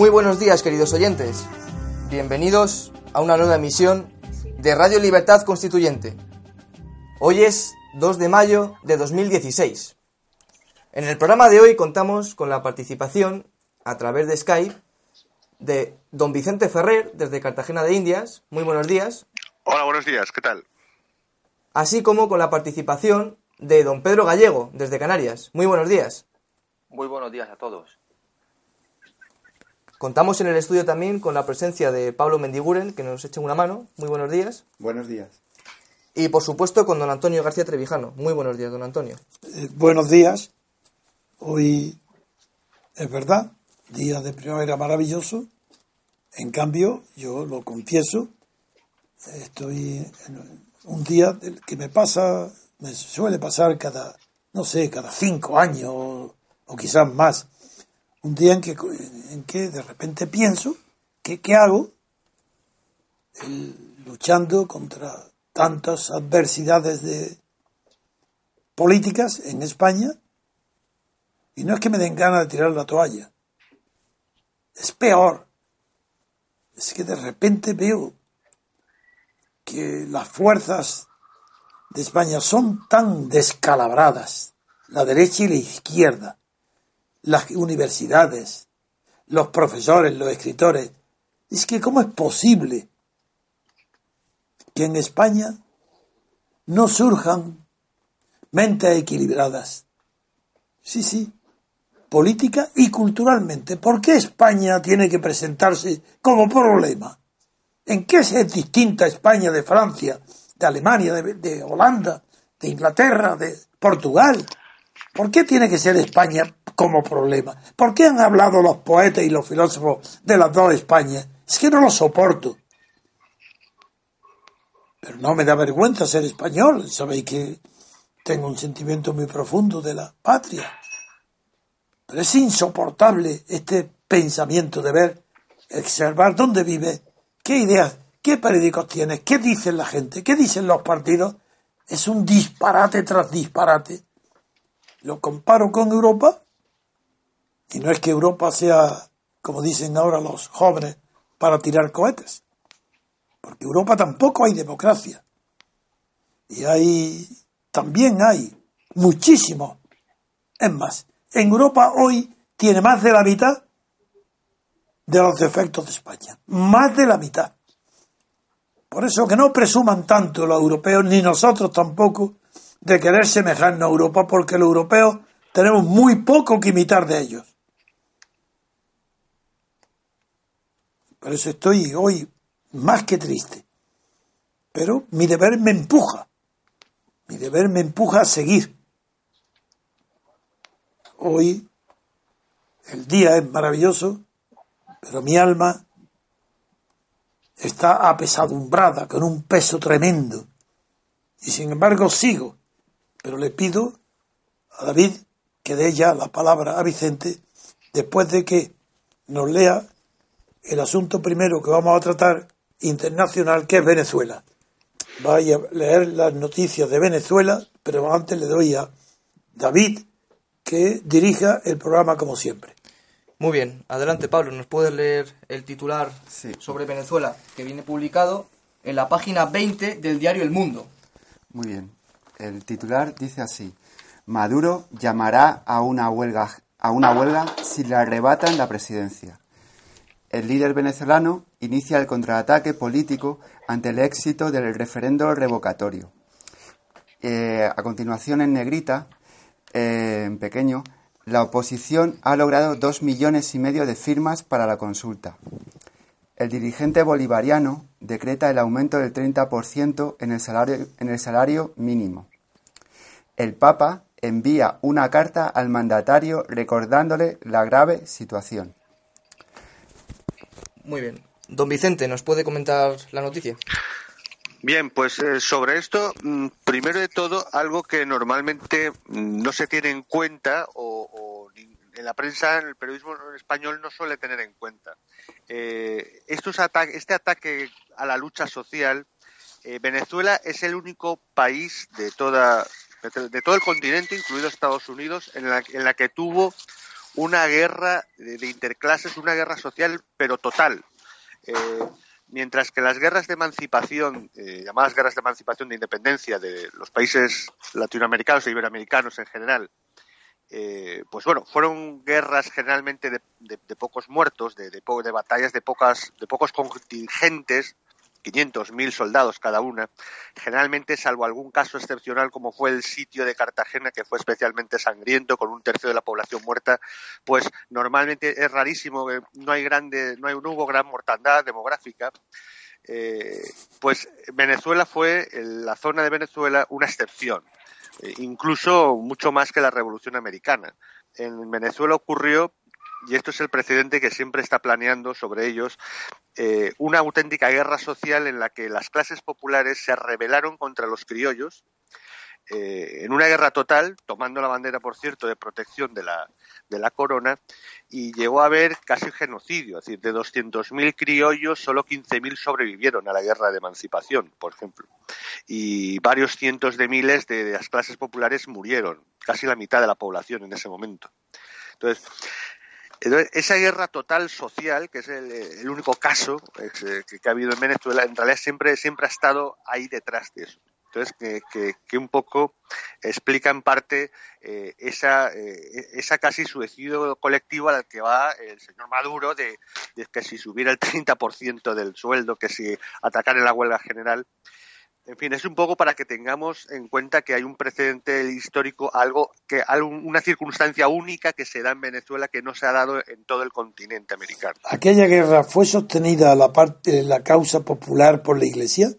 Muy buenos días, queridos oyentes. Bienvenidos a una nueva emisión de Radio Libertad Constituyente. Hoy es 2 de mayo de 2016. En el programa de hoy contamos con la participación, a través de Skype, de don Vicente Ferrer, desde Cartagena de Indias. Muy buenos días. Hola, buenos días, ¿qué tal? Así como con la participación de don Pedro Gallego, desde Canarias. Muy buenos días. Muy buenos días a todos. Contamos en el estudio también con la presencia de Pablo Mendiguren, que nos echa una mano. Muy buenos días. Buenos días. Y por supuesto con don Antonio García Trevijano. Muy buenos días, don Antonio. Eh, buenos días. Hoy es verdad, día de primavera maravilloso. En cambio, yo lo confieso, estoy en un día que me pasa, me suele pasar cada, no sé, cada cinco años o, o quizás más un día en que, en que de repente pienso que qué hago luchando contra tantas adversidades de políticas en España. Y no es que me den ganas de tirar la toalla. Es peor. Es que de repente veo que las fuerzas de España son tan descalabradas la derecha y la izquierda las universidades, los profesores, los escritores. Es que ¿cómo es posible que en España no surjan mentes equilibradas? Sí, sí, política y culturalmente. ¿Por qué España tiene que presentarse como problema? ¿En qué es distinta España de Francia, de Alemania, de, de Holanda, de Inglaterra, de Portugal? ¿Por qué tiene que ser España como problema? ¿Por qué han hablado los poetas y los filósofos de las dos Españas? Es que no lo soporto. Pero no me da vergüenza ser español. Sabéis que tengo un sentimiento muy profundo de la patria. Pero es insoportable este pensamiento de ver, observar dónde vive, qué ideas, qué periódicos tienes, qué dicen la gente, qué dicen los partidos. Es un disparate tras disparate lo comparo con Europa, y no es que Europa sea, como dicen ahora los jóvenes, para tirar cohetes, porque Europa tampoco hay democracia. Y hay, también hay muchísimo. Es más, en Europa hoy tiene más de la mitad de los defectos de España. Más de la mitad. Por eso que no presuman tanto los europeos, ni nosotros tampoco, de querer semejarnos a Europa porque los europeos tenemos muy poco que imitar de ellos. Por eso estoy hoy más que triste. Pero mi deber me empuja. Mi deber me empuja a seguir. Hoy el día es maravilloso, pero mi alma está apesadumbrada con un peso tremendo. Y sin embargo sigo pero le pido a David que dé ya la palabra a Vicente después de que nos lea el asunto primero que vamos a tratar internacional, que es Venezuela. Vaya a leer las noticias de Venezuela, pero antes le doy a David que dirija el programa como siempre. Muy bien, adelante Pablo, ¿nos puedes leer el titular Sí. sobre Venezuela que viene publicado en la página 20 del diario El Mundo? Muy bien. El titular dice así: Maduro llamará a una huelga a una huelga si le arrebatan la presidencia. El líder venezolano inicia el contraataque político ante el éxito del referendo revocatorio. Eh, a continuación, en negrita, eh, en pequeño, la oposición ha logrado dos millones y medio de firmas para la consulta. El dirigente bolivariano decreta el aumento del 30% en en el salario mínimo. El Papa envía una carta al mandatario recordándole la grave situación. Muy bien. Don Vicente, ¿nos puede comentar la noticia? Bien, pues eh, sobre esto, mm, primero de todo, algo que normalmente no se tiene en cuenta o, en la prensa, en el periodismo español no suele tener en cuenta. Eh, estos ata- este ataque a la lucha social, eh, Venezuela es el único país de toda de, to- de todo el continente, incluido Estados Unidos, en la, en la que tuvo una guerra de, interclases, una guerra social, pero total. Eh, mientras que las guerras de emancipación, eh, llamadas guerras de emancipación de independencia de los países latinoamericanos e iberoamericanos en general, eh, pues bueno, fueron guerras generalmente de, de- pocos muertos, de, de batallas de, pocas, de pocos contingentes, 500, 1000 soldados cada una, generalmente salvo algún caso excepcional como fue el sitio de Cartagena, que fue especialmente sangriento, con un tercio de la población muerta, pues normalmente es rarísimo, no hay grande, no, hay, no hubo gran mortandad demográfica. Eh, pues Venezuela fue, la zona de Venezuela, una excepción, eh, incluso mucho más que la Revolución Americana. En Venezuela ocurrió, y esto es el precedente que siempre está planeando sobre ellos, eh, una auténtica guerra social en la que las clases populares se rebelaron contra los criollos, eh, en una guerra total, tomando la bandera, por cierto, de protección de la, de la corona, y llegó a haber casi genocidio, es decir, de 200.000 criollos, solo 15.000 sobrevivieron a la guerra de emancipación, por ejemplo. Y varios cientos de miles de, de las clases populares murieron, casi la mitad de la población en ese momento. Entonces, entonces, esa guerra total social, que es el, único caso eh, que, ha habido en Venezuela, en realidad siempre, siempre ha estado ahí detrás de eso. Entonces, que, que, que un poco explica en parte eh, esa, eh, esa casi suicidio colectivo al que va el señor Maduro de, de que si subiera el 30% del sueldo, que si atacar en la huelga general. En fin, es un poco para que tengamos en cuenta que hay un precedente histórico, algo que una circunstancia única que se da en Venezuela que no se ha dado en todo el continente americano. ¿Aquella guerra fue sostenida la parte la causa popular por la Iglesia?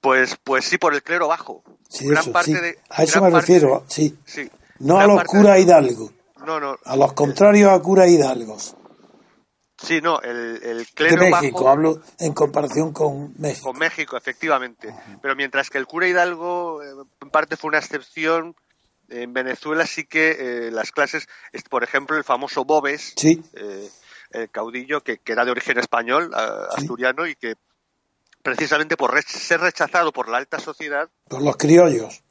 Pues, pues sí, por el clero bajo. Sí, Gran eso, parte sí. de- a eso me parte refiero, sí. sí. No a los curas de- hidalgos, No, no. a los contrarios a curas hidalgos Sí, no, el, el de clero México, bajo hablo en comparación con México. con México, efectivamente. Pero mientras que el cura Hidalgo eh, en parte fue una excepción, en Venezuela sí que eh, las clases, es, por ejemplo, el famoso Bobes, Sí, eh, el caudillo que, que era de origen español, Sí. asturiano, y que precisamente por ser rechazado por la alta sociedad, por los criollos.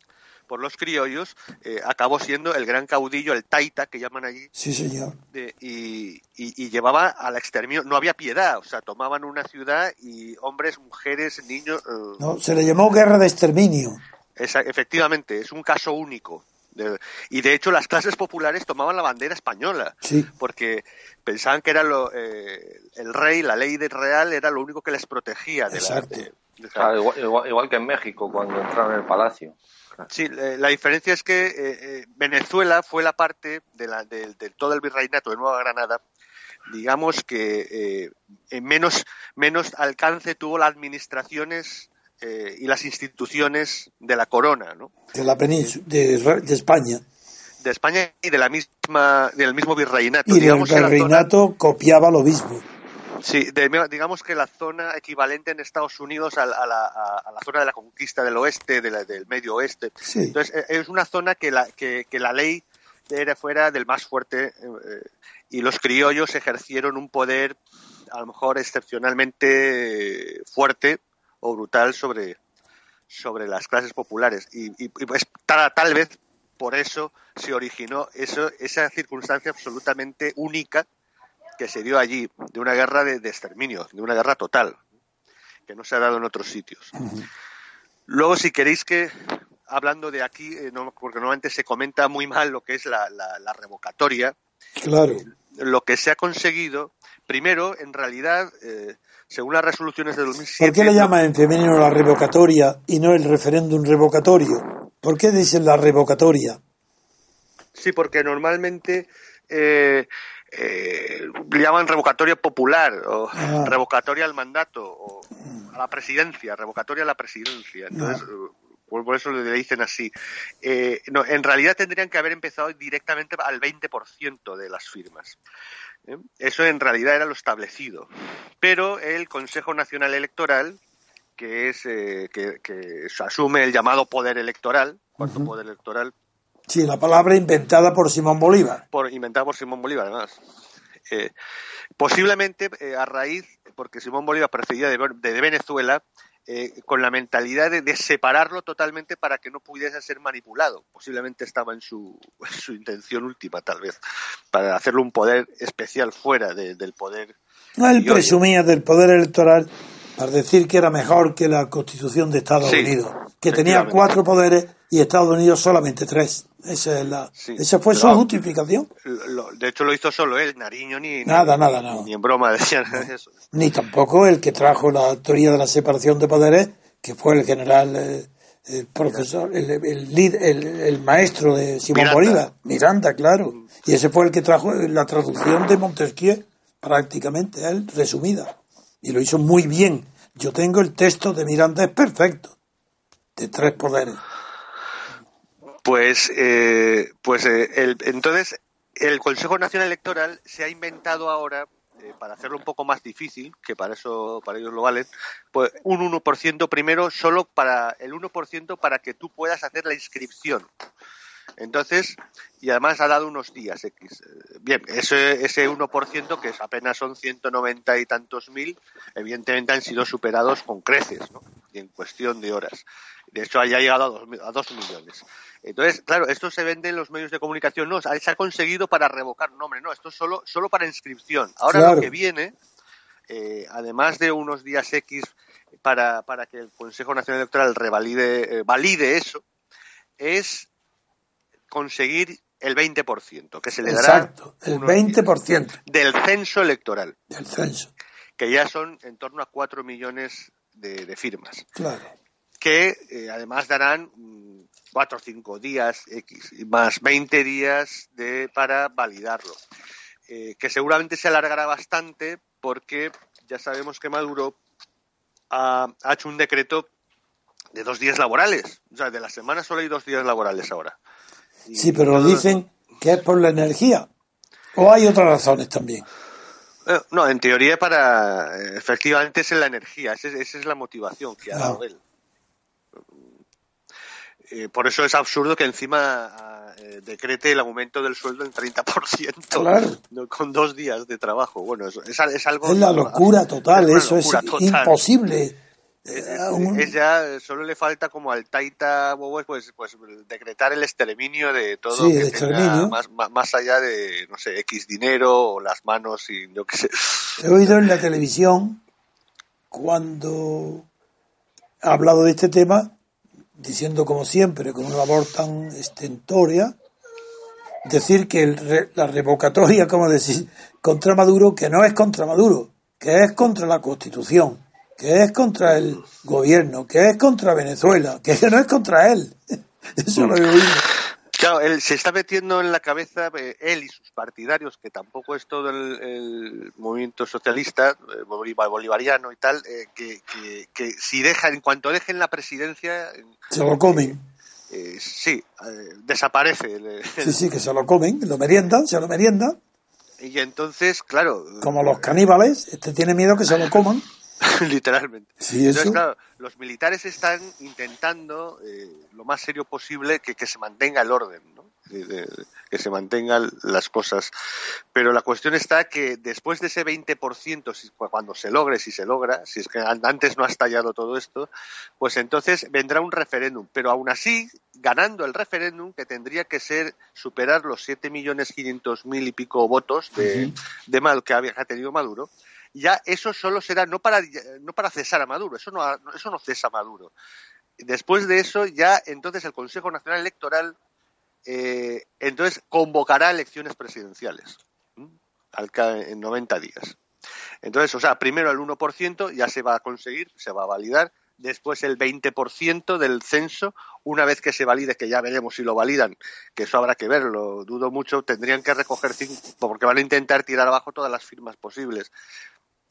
Por los criollos, eh, acabó siendo el gran caudillo, el taita, que llaman allí, Sí, señor. de- y, y- y llevaba al exterminio, no había piedad, o sea, tomaban una ciudad y hombres, mujeres, niños... eh, No, se le llamó guerra de exterminio. esa- efectivamente, es un caso único. De- y de hecho las clases populares tomaban la bandera española, Sí, porque pensaban que era lo, eh, el rey, la ley de real era lo único que les protegía. De la, Exacto. de- de- Claro, igual, igual- igual que en México cuando entraron en el palacio. Sí, eh, la diferencia es que eh, eh, Venezuela fue la parte de, la, de, de todo el virreinato de Nueva Granada, digamos que eh, en menos, menos alcance tuvo las administraciones eh, y las instituciones de la corona, ¿no? de la península, de, España. de España y de la misma del mismo virreinato. Y del digamos que zona- virreinato copiaba lo mismo. Sí, de- digamos que la zona equivalente en Estados Unidos a, la- a la, a- a la zona de la conquista del oeste, de la- del medio oeste. Sí. Entonces eh, es una zona que la, que, que la ley era fuera del más fuerte eh, y los criollos ejercieron un poder a lo mejor excepcionalmente fuerte o brutal sobre, sobre las clases populares y, y- y, pues tal, tal vez por eso se originó eso, esa circunstancia absolutamente única que se dio allí, de una guerra de, de exterminio, de una guerra total, que no se ha dado en otros sitios. Luego, si queréis que, hablando de aquí, eh, no, porque normalmente se comenta muy mal lo que es la, la- la revocatoria, Claro. lo que se ha conseguido, primero, en realidad, eh, según las resoluciones de 2007... ¿Por qué le llama en femenino la revocatoria y no el referéndum revocatorio? ¿Por qué dicen la revocatoria? Sí, porque normalmente eh, eh, llaman revocatoria popular o Ah. revocatoria al mandato o a la presidencia, revocatoria a la presidencia. Entonces, eh, por eso le dicen así. Eh, no, en realidad tendrían que haber empezado directamente al 20% de las firmas. ¿eh? Eso en realidad era lo establecido. Pero el Consejo Nacional Electoral, que es eh, que, que asume el llamado poder electoral, cuarto poder electoral, Sí, la palabra inventada por Simón Bolívar. por inventado por Simón Bolívar, además. Eh, posiblemente eh, a raíz, porque Simón Bolívar procedía de, de Venezuela, eh, con la mentalidad de, de separarlo totalmente para que no pudiese ser manipulado. Posiblemente estaba en su, en su intención última, tal vez, para hacerlo un poder especial fuera de- del poder. No, él presumía del poder electoral para decir que era mejor que la Constitución de Estados Sí, Unidos, que tenía cuatro poderes y Estados Unidos solamente tres. Esa, es la, Sí. esa fue su justificación. Lo- de hecho, lo hizo solo él, Nariño, ni, Nada, ni- nada, no. ni en broma decían eso. Ni tampoco el que trajo la teoría de la separación de poderes, que fue el general, eh, el profesor, el, el, lead- el- el maestro de Simón Miranda. Bolívar, Miranda, claro. Y ese fue el que trajo la traducción de Montesquieu, prácticamente, él, resumida. Y lo hizo muy bien. Yo tengo el texto de Miranda, es perfecto, de tres poderes. Pues, eh, pues eh, el- entonces el Consejo Nacional Electoral se ha inventado ahora, eh, para hacerlo un poco más difícil, que para eso para ellos lo valen, pues un 1% primero, solo para el 1% para que tú puedas hacer la inscripción. Entonces, y además ha dado unos días X. Bien, ese, ese 1%, que es apenas son 190 y tantos mil, evidentemente han sido superados con creces, ¿no? Y en cuestión de horas. De hecho, haya llegado a dos, mi- a dos millones. Entonces, claro, esto se vende en los medios de comunicación. No, se ha conseguido para revocar. No, hombre, no, esto es solo, solo para inscripción. Ahora Claro. lo que viene, eh, además de unos días X para, para que el Consejo Nacional Electoral revalide, eh, valide eso, es conseguir el 20%, que se le dará Exacto, el unos 20% del censo electoral, del censo. que ya son en torno a 4 millones de, de firmas, Claro. que eh, además darán 4 o 5 días X, más 20 días de, para validarlo, eh, que seguramente se alargará bastante porque ya sabemos que Maduro ha, ha hecho un decreto de dos días laborales, o sea, de la semana solo hay dos días laborales ahora. Sí, pero dicen que es por la energía. O hay otras razones también. Eh, No, en teoría para eh, efectivamente es en la energía, esa es, esa es la motivación que ha dado él. Eh, por eso es absurdo que encima ah, eh, decrete el aumento del sueldo en 30%, Claro. con dos días de trabajo. Bueno, es, es algo... Es la locura total, eso es total. imposible. Es, Eh, es- un- es ya, solo le falta como al Taita Bobos, pues, pues decretar el exterminio de todo Sí, que tenga más, más, más allá de, no sé, X dinero o las manos y yo qué sé. He oído en la televisión cuando ha hablado de este tema, diciendo como siempre, con una labor tan estentórea, decir que el la revocatoria, como decir, contra Maduro, que no es contra Maduro, que es contra la Constitución, que es contra el gobierno, que es contra Venezuela, que no es contra él. Eso lo he oído. Claro, él se está metiendo en la cabeza, eh, él y sus partidarios, que tampoco es todo el, el movimiento socialista, eh, bolivar- bolivariano y tal, eh, que, que- que si dejan, en cuanto dejen la presidencia, Se lo comen. eh, sí, desaparece. el- el- Sí, sí, que se lo comen, lo meriendan, se lo meriendan. Y entonces, claro, Como los caníbales, este tiene miedo que se lo coman. literalmente. Sí, Entonces, claro, los militares están intentando, eh, lo más serio posible, que, que se mantenga el orden, ¿no? de- de- que se mantengan las cosas. Pero la cuestión está que después de ese 20%, si- cuando se logre, si se logra, si es que an- antes no ha estallado todo esto, pues entonces vendrá un referéndum. Pero aún así, ganando el referéndum, que tendría que ser superar los 7.500.000 y pico votos de, de Mal- que había tenido Maduro, ya eso solo será no para no para cesar a Maduro, eso no eso no cesa a Maduro. Después de eso ya entonces el Consejo Nacional Electoral eh, entonces convocará elecciones presidenciales en 90 días. Entonces, o sea, primero el 1% ya se va a conseguir, se va a validar, después el 20% del censo, una vez que se valide, que ya veremos si lo validan, que eso habrá que verlo, dudo mucho, tendrían que recoger cinco, porque van a intentar tirar abajo todas las firmas posibles.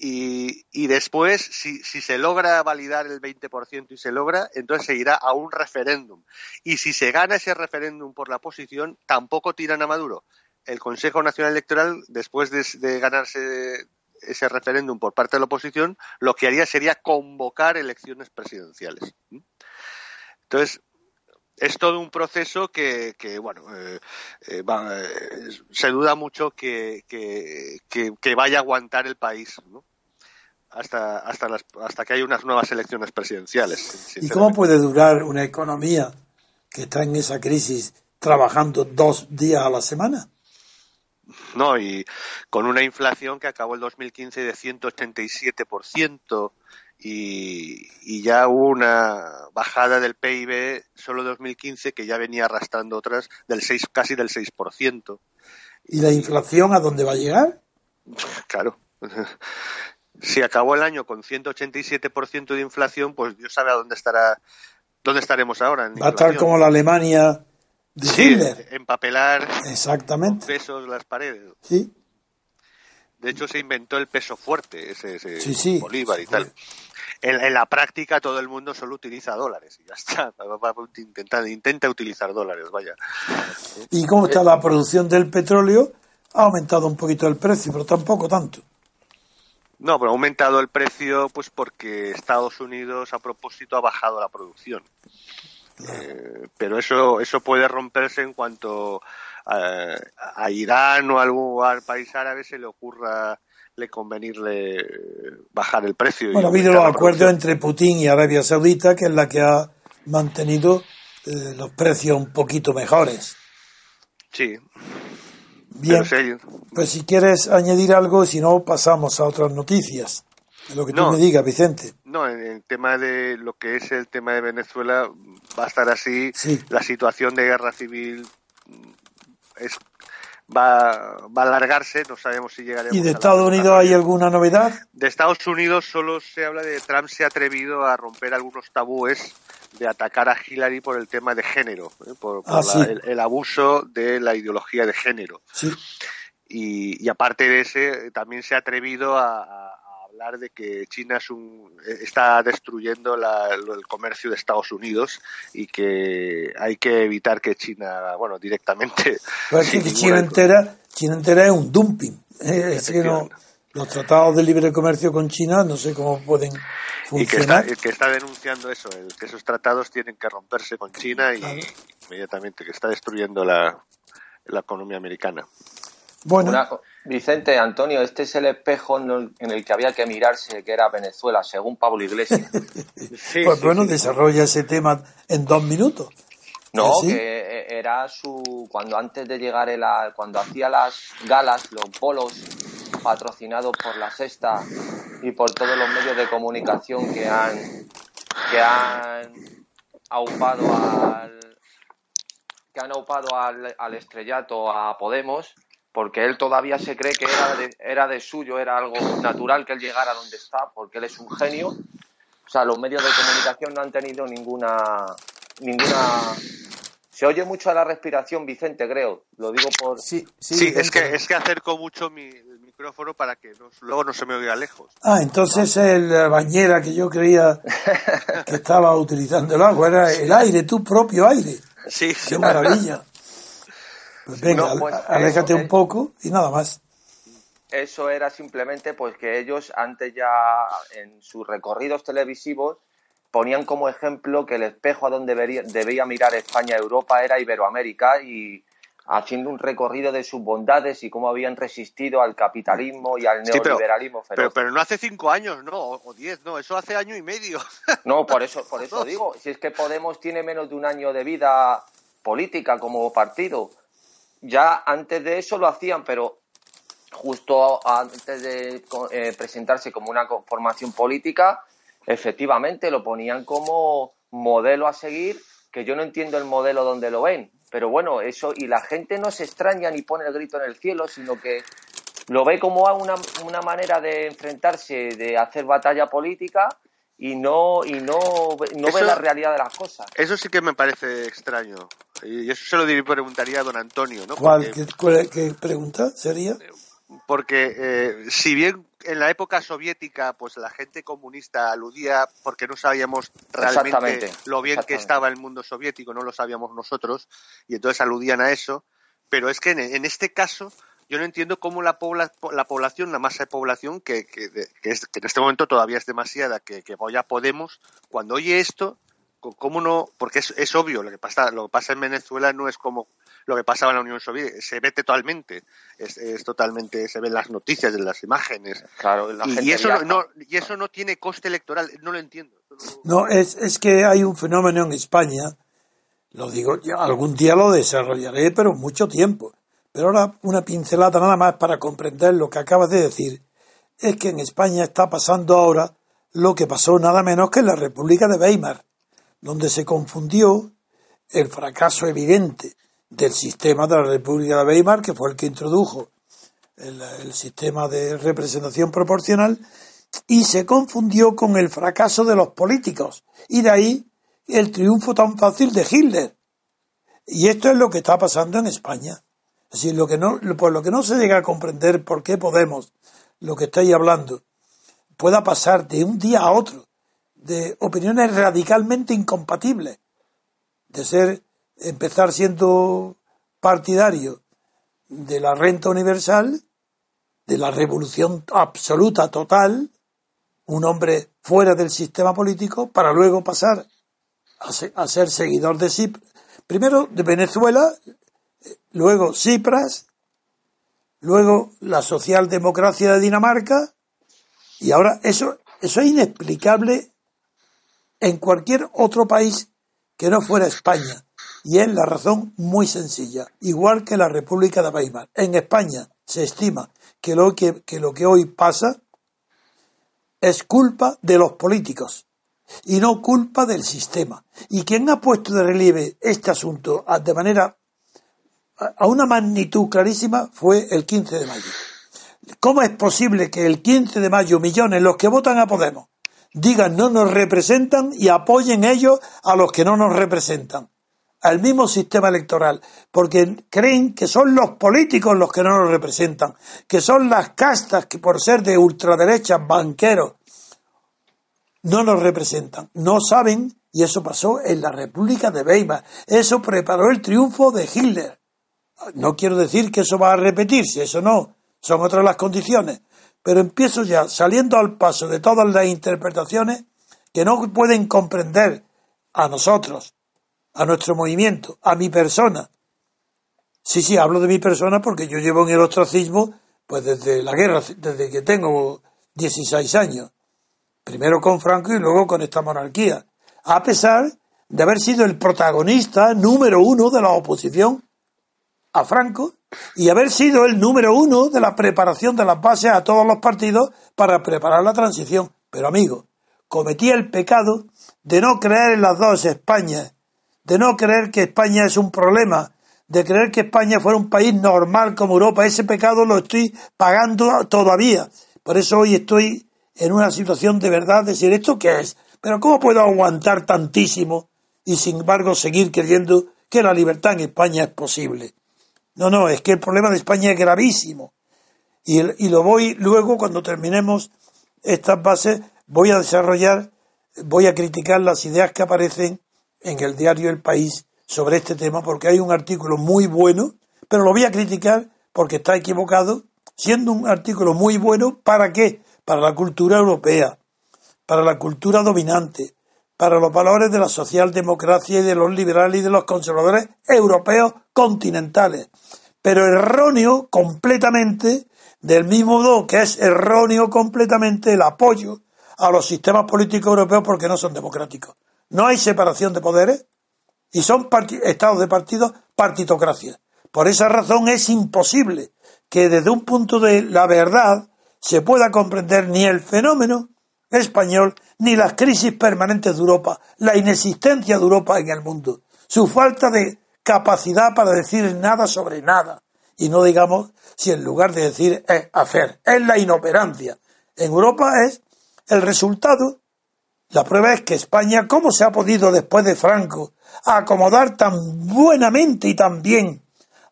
Y, y después, si, si se logra validar el 20% y se logra, entonces se irá a un referéndum. Y si se gana ese referéndum por la oposición, tampoco tiran a Maduro. El Consejo Nacional Electoral, después de, de ganarse ese referéndum por parte de la oposición, lo que haría sería convocar elecciones presidenciales. ¿Mm? Entonces, es todo un proceso que, que bueno, eh, eh, va, eh, se duda mucho que, que, vaya a aguantar el país, ¿no? Hasta, hasta, las, hasta que haya unas nuevas elecciones presidenciales. ¿Y cómo puede durar una economía que está en esa crisis trabajando dos días a la semana? No, y con una inflación que acabó el 2015 de 187% y, y ya hubo una bajada del PIB solo 2015 que ya venía arrastrando otras del 6, casi del 6%. ¿Y la inflación a dónde va a llegar? Claro. Si acabó el año con 187% de inflación, pues Dios sabe a dónde estará, dónde estaremos ahora. en Va a estar como la Alemania de Sí, Hitler. empapelar con Exactamente. pesos las paredes. Sí. De hecho, se inventó el peso fuerte, ese, ese Sí, sí. Bolívar y tal. En, en la práctica, todo el mundo solo utiliza dólares y ya está. Va- va a intentar- intenta utilizar dólares, vaya. ¿Y cómo está la producción del petróleo? Ha aumentado un poquito el precio, pero tampoco tanto. No, pero ha aumentado el precio pues porque Estados Unidos, a propósito, ha bajado la producción. Eh, pero eso eso puede romperse en cuanto a, a Irán o a algún al país árabe se le ocurra le convenirle bajar el precio. Bueno, ha habido los acuerdos entre Putin y Arabia Saudita, que es la que ha mantenido eh, los precios un poquito mejores. Sí, Bien, pues si quieres añadir algo, si no, pasamos a otras noticias. De lo que tú No. me digas, Vicente. No, en el tema de lo que es el tema de Venezuela va a estar así. Sí. La situación de guerra civil es, va, va a alargarse. No sabemos si llegaremos. ¿Y de la Estados Unidos hay alguna novedad? De Estados Unidos solo se habla de Trump se ha atrevido a romper algunos tabúes de atacar a Hillary por el tema de género, ¿eh? por, por Ah, la- sí. el, el abuso de la ideología de género. Sí. Y, y aparte de ese, también se ha atrevido a hablar de que China es un, eh, está destruyendo la- el comercio de Estados Unidos y que hay que evitar que China, bueno, directamente. Pero es que ninguna- China entera, China entera es un dumping. Eh, Es que no, los tratados de libre comercio con China no sé cómo pueden y que está, funcionar. el que está denunciando eso, el que esos tratados tienen que romperse con China y Claro. inmediatamente que está destruyendo la, la economía americana. Bueno, Una- Vicente, Antonio, este es el espejo en el, que había que mirarse, que era Venezuela, según Pablo Iglesias. pues bueno, desarrolla ese tema en dos minutos. No, ¿Sí? que eh, era su cuando antes de llegar el a- cuando hacía las galas, los bolos patrocinados por la Sexta y por todos los medios de comunicación que han que han aupado al que han aupado al, al estrellato a Podemos porque él todavía se cree que era de, era de suyo, era algo natural que él llegara donde está, porque él es un genio. O sea, los medios de comunicación no han tenido ninguna ninguna se oye mucho a la respiración, Vicente, creo. Lo digo por Sí, sí, Sí, es Vicente. que, es que acerco mucho mi, el micrófono para que no- luego no se me oiga lejos. Ah, entonces es la bañera que yo creía que estaba utilizando el agua, era el aire, tu propio aire. Sí, sí. Qué maravilla. Pues venga, No, pues, aléjate eso, un poco y nada más. eso era simplemente pues que ellos antes ya en sus recorridos televisivos ponían como ejemplo que el espejo a donde debería, debía mirar España Europa era Iberoamérica y haciendo un recorrido de sus bondades y cómo habían resistido al capitalismo y al neoliberalismo pero, pero, no hace cinco años, no, o diez, no, eso hace año y medio. No, por eso, por eso digo, si es que Podemos tiene menos de un año de vida política como partido, ya antes de eso lo hacían, pero justo antes de eh, presentarse como una formación política, efectivamente lo ponían como modelo a seguir, que yo no entiendo el modelo donde lo ven, pero bueno, eso, y la gente no se extraña ni pone el grito en el cielo, sino que lo ve como una, una manera de enfrentarse, de hacer batalla política y no y no, no ve la realidad de las cosas. Eso sí que me parece extraño. Y eso se lo preguntaría a don Antonio, ¿no? ¿Cuál, qué, pregunta sería? Porque eh, si bien en la época soviética, pues la gente comunista aludía porque no sabíamos realmente lo bien que estaba el mundo soviético, no lo sabíamos nosotros, y entonces aludían a eso. Pero es que en, este caso yo no entiendo cómo la, la población, la masa de población, que, que, que, en este momento todavía es demasiada, que, que ya Podemos, cuando oye esto, ¿cómo no? Porque es, es, obvio, lo que, pasa, lo que pasa en Venezuela no es como lo que pasaba en la Unión Soviética, se ve totalmente, es, es totalmente, se ven las noticias, en las imágenes. Claro, y, eso no, y eso no tiene coste electoral, no lo entiendo. No, es, es que hay un fenómeno en España, lo digo, algún día lo desarrollaré, pero mucho tiempo. Pero ahora una pincelada nada más para comprender lo que acabas de decir, es que en España está pasando ahora lo que pasó nada menos que en la República de Weimar donde se confundió el fracaso evidente del sistema de la República de Weimar, que fue el que introdujo el, sistema de representación proporcional, y se confundió con el fracaso de los políticos. Y de ahí el triunfo tan fácil de Hitler. Y esto es lo que está pasando en España. Es decir, lo que no, por lo que no se llega a comprender por qué Podemos, lo que estáis hablando, pueda pasar de un día a otro de opiniones radicalmente incompatibles, de ser, empezar siendo partidario de la renta universal, de la revolución absoluta, total, un hombre fuera del sistema político, para luego pasar a ser, seguidor de Cipras, primero de Venezuela, luego Cipras, luego la socialdemocracia de Dinamarca, y ahora eso, eso es inexplicable en cualquier otro país que no fuera España. Y es la razón muy sencilla. Igual que la República de Weimar. En España se estima que lo que, que lo que hoy pasa es culpa de los políticos y no culpa del sistema. Y quien ha puesto de relieve este asunto de manera a una magnitud clarísima fue el 15 de mayo. ¿Cómo es posible que el 15 de mayo millones los que votan a Podemos digan no nos representan y apoyen ellos a los que no nos representan. Al mismo sistema electoral, porque creen que son los políticos los que no nos representan, que son las castas que por ser de ultraderecha, banqueros, no nos representan. No saben, y eso pasó en la República de Weimar. Eso preparó el triunfo de Hitler. No quiero decir que eso va a repetirse, eso no, son otras las condiciones pero empiezo ya saliendo al paso de todas las interpretaciones que no pueden comprender a nosotros, a nuestro movimiento, a mi persona. Sí, sí, hablo de mi persona porque yo llevo en el ostracismo pues desde la guerra, desde que tengo 16 años. Primero con Franco y luego con esta monarquía. A pesar de haber sido el protagonista número uno de la oposición a Franco y haber sido el número uno de la preparación de las bases a todos los partidos para preparar la transición. Pero amigo, cometí el pecado de no creer en las dos Españas, de no creer que España es un problema, de creer que España fuera un país normal como Europa. Ese pecado lo estoy pagando todavía. Por eso hoy estoy en una situación de verdad de decir, ¿esto qué es? Pero ¿cómo puedo aguantar tantísimo y sin embargo seguir creyendo que la libertad en España es posible? No, no, es que el problema de España es gravísimo. Y, y lo voy, luego, cuando terminemos estas bases, voy a desarrollar, voy a criticar las ideas que aparecen en el diario El País sobre este tema, porque hay un artículo muy bueno, pero lo voy a criticar porque está equivocado, siendo un artículo muy bueno, ¿para qué? Para la cultura europea, para la cultura dominante, para los valores de la socialdemocracia y de los liberales y de los conservadores europeos continentales. Pero erróneo completamente, del mismo modo que es erróneo completamente el apoyo a los sistemas políticos europeos porque no son democráticos. No hay separación de poderes y son estados de partidos partitocracias. Por esa razón es imposible que desde un punto de la verdad se pueda comprender ni el fenómeno español ni las crisis permanentes de Europa, la inexistencia de Europa en el mundo, su falta de capacidad para decir nada sobre nada. Y no digamos si en lugar de decir es hacer, es la inoperancia. En Europa es el resultado. La prueba es que España, ¿cómo se ha podido después de Franco acomodar tan buenamente y tan bien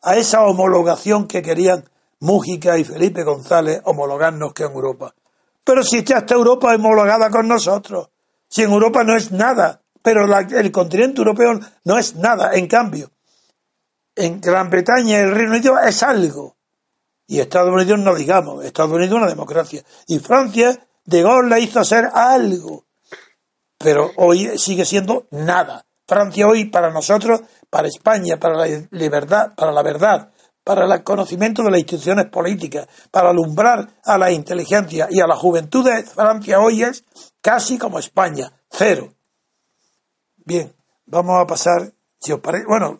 a esa homologación que querían Mújica y Felipe González homologarnos que en Europa? Pero si está Europa homologada con nosotros, si en Europa no es nada, pero el continente europeo no es nada, en cambio, en Gran Bretaña y el Reino Unido es algo. Y Estados Unidos no digamos, Estados Unidos es una democracia. Y Francia, de Gaulle la hizo ser algo. Pero hoy sigue siendo nada. Francia hoy para nosotros, para España, para la libertad, para la verdad, para el conocimiento de las instituciones políticas, para alumbrar a la inteligencia y a la juventud de Francia hoy es casi como España, cero. Bien, vamos a pasar, si os parece, bueno,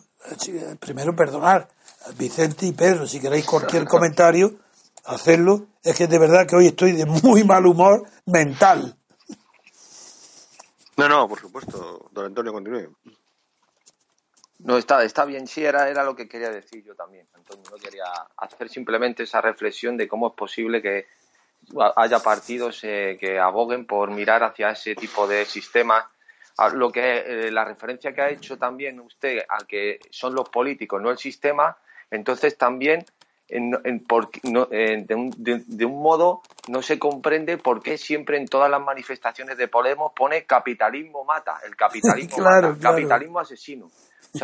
primero perdonar a Vicente y Pedro, si queréis cualquier comentario, hacerlo, es que de verdad que hoy estoy de muy mal humor mental. No, no, por supuesto, don Antonio, continúe. No, está, está bien, sí, era, era lo que quería decir yo también, Antonio. No quería hacer simplemente esa reflexión de cómo es posible que haya partidos eh, que aboguen por mirar hacia ese tipo de sistemas. Lo que eh, la referencia que ha hecho también usted al que son los políticos, no el sistema, entonces también en, de, un, de, un, modo no se comprende por qué siempre en todas las manifestaciones de Podemos pone capitalismo mata, el capitalismo mata, capitalismo asesino.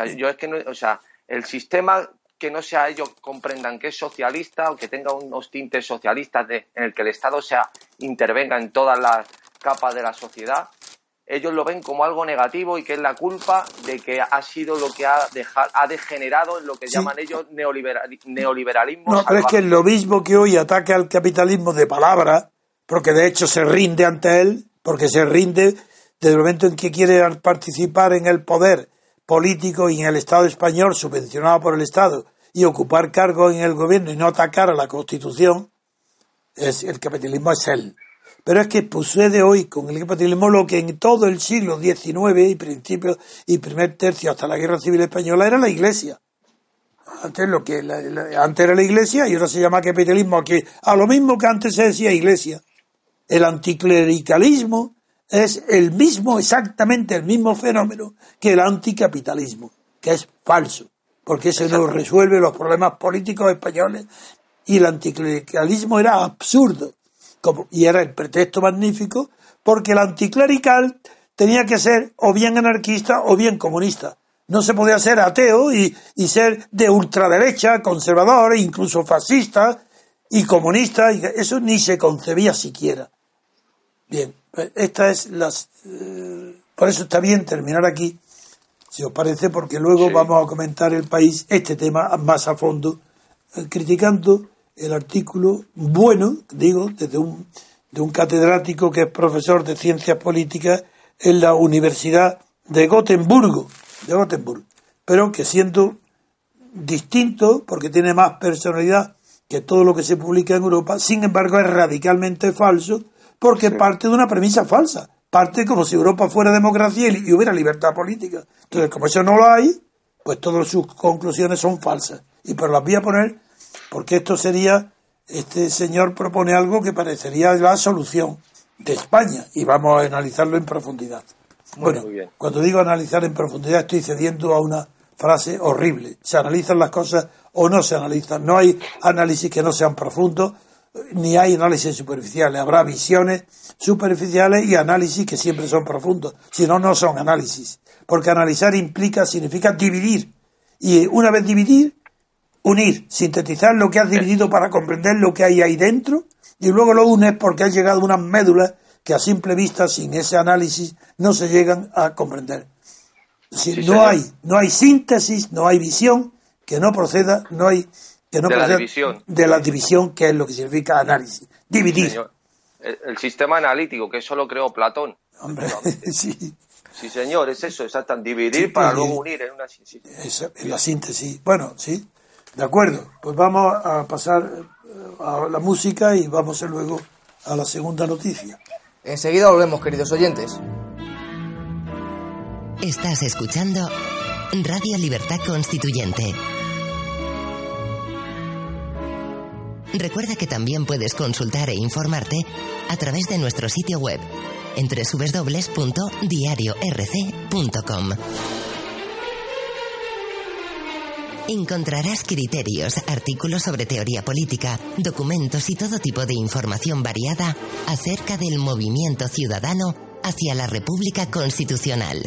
O sea, yo es que no, o sea, el sistema que no sea ellos comprendan que es socialista o que tenga unos tintes socialistas de, en el que el Estado sea intervenga en todas las capas de la sociedad, ellos lo ven como algo negativo y que es la culpa de que ha sido lo que ha, ha degenerado en lo que llaman ellos neoliberalismo. No, pero es que es lo mismo que hoy ataca al capitalismo de palabra, porque de hecho se rinde ante él, porque se rinde desde el momento en que quiere participar en el poder político y en el Estado español subvencionado por el Estado y ocupar cargos en el gobierno y no atacar a la Constitución, es, el capitalismo es él. Pero es que sucede hoy con el capitalismo lo que en todo el siglo XIX y principios y primer tercio hasta la Guerra Civil Española era la Iglesia. Antes lo que antes era la Iglesia y ahora se llama capitalismo aquí a lo mismo que antes se decía Iglesia. El anticlericalismo es el mismo, exactamente el mismo fenómeno que el anticapitalismo, que es falso, porque ese no resuelve los problemas políticos españoles y el anticlericalismo era absurdo como, y era el pretexto magnífico porque el anticlerical tenía que ser o bien anarquista o bien comunista. No se podía ser ateo y, y ser de ultraderecha, conservador, incluso fascista y comunista. Y eso ni se concebía siquiera. Bien, esta es las. Eh, por eso está bien terminar aquí, si os parece, porque luego vamos a comentar el país, este tema más a fondo, eh, criticando el artículo bueno, digo, desde un, de un catedrático que es profesor de ciencias políticas en la Universidad de Gotemburgo, de Gotemburgo, pero que siendo distinto, porque tiene más personalidad que todo lo que se publica en Europa, sin embargo es radicalmente falso porque parte de una premisa falsa. Parte como si Europa fuera democracia y hubiera libertad política. Entonces, como eso no lo hay, pues todas sus conclusiones son falsas. Y pero las voy a poner porque esto sería, este señor propone algo que parecería la solución de España y vamos a analizarlo en profundidad. bueno, cuando digo analizar en profundidad estoy cediendo a una frase horrible. Se analizan las cosas o no se analizan. No hay análisis que no sean profundos ni hay análisis superficiales, habrá visiones superficiales y análisis que siempre son profundos, si no, no son análisis, porque analizar implica, significa dividir, y una vez dividir, unir, sintetizar lo que has dividido para comprender lo que hay ahí dentro, y luego lo unes porque has llegado a unas médulas que a simple vista, sin ese análisis, no se llegan a comprender. Si Sí, no hay, no hay síntesis, no hay visión que no proceda, no hay que no De la división. de la división, que es lo que significa análisis, dividir. Señor. El, el sistema analítico, que eso lo creó Platón. Hombre, sí, Sí, señor, es eso, exacto. Dividir Sí, para luego unir en una... sí, sí. esa es la síntesis. Bueno, sí, de acuerdo. Pues vamos a pasar eh, a la música y vamos a luego a la segunda noticia. Enseguida volvemos, queridos oyentes. Estás escuchando Radio Libertad Constituyente. Recuerda que también puedes consultar e informarte a través de nuestro sitio web en www.diariorc.com. Encontrarás criterios, artículos sobre teoría política, documentos y todo tipo de información variada acerca del movimiento ciudadano hacia la República Constitucional.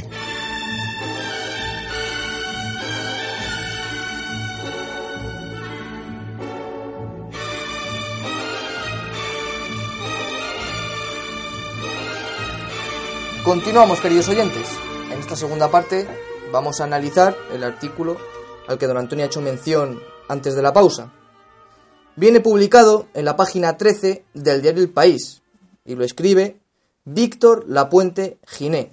Continuamos, queridos oyentes. En esta segunda parte vamos a analizar el artículo al que don Antonio ha hecho mención antes de la pausa. Viene publicado en la página 13 del diario El País y lo escribe Víctor Lapuente Giné,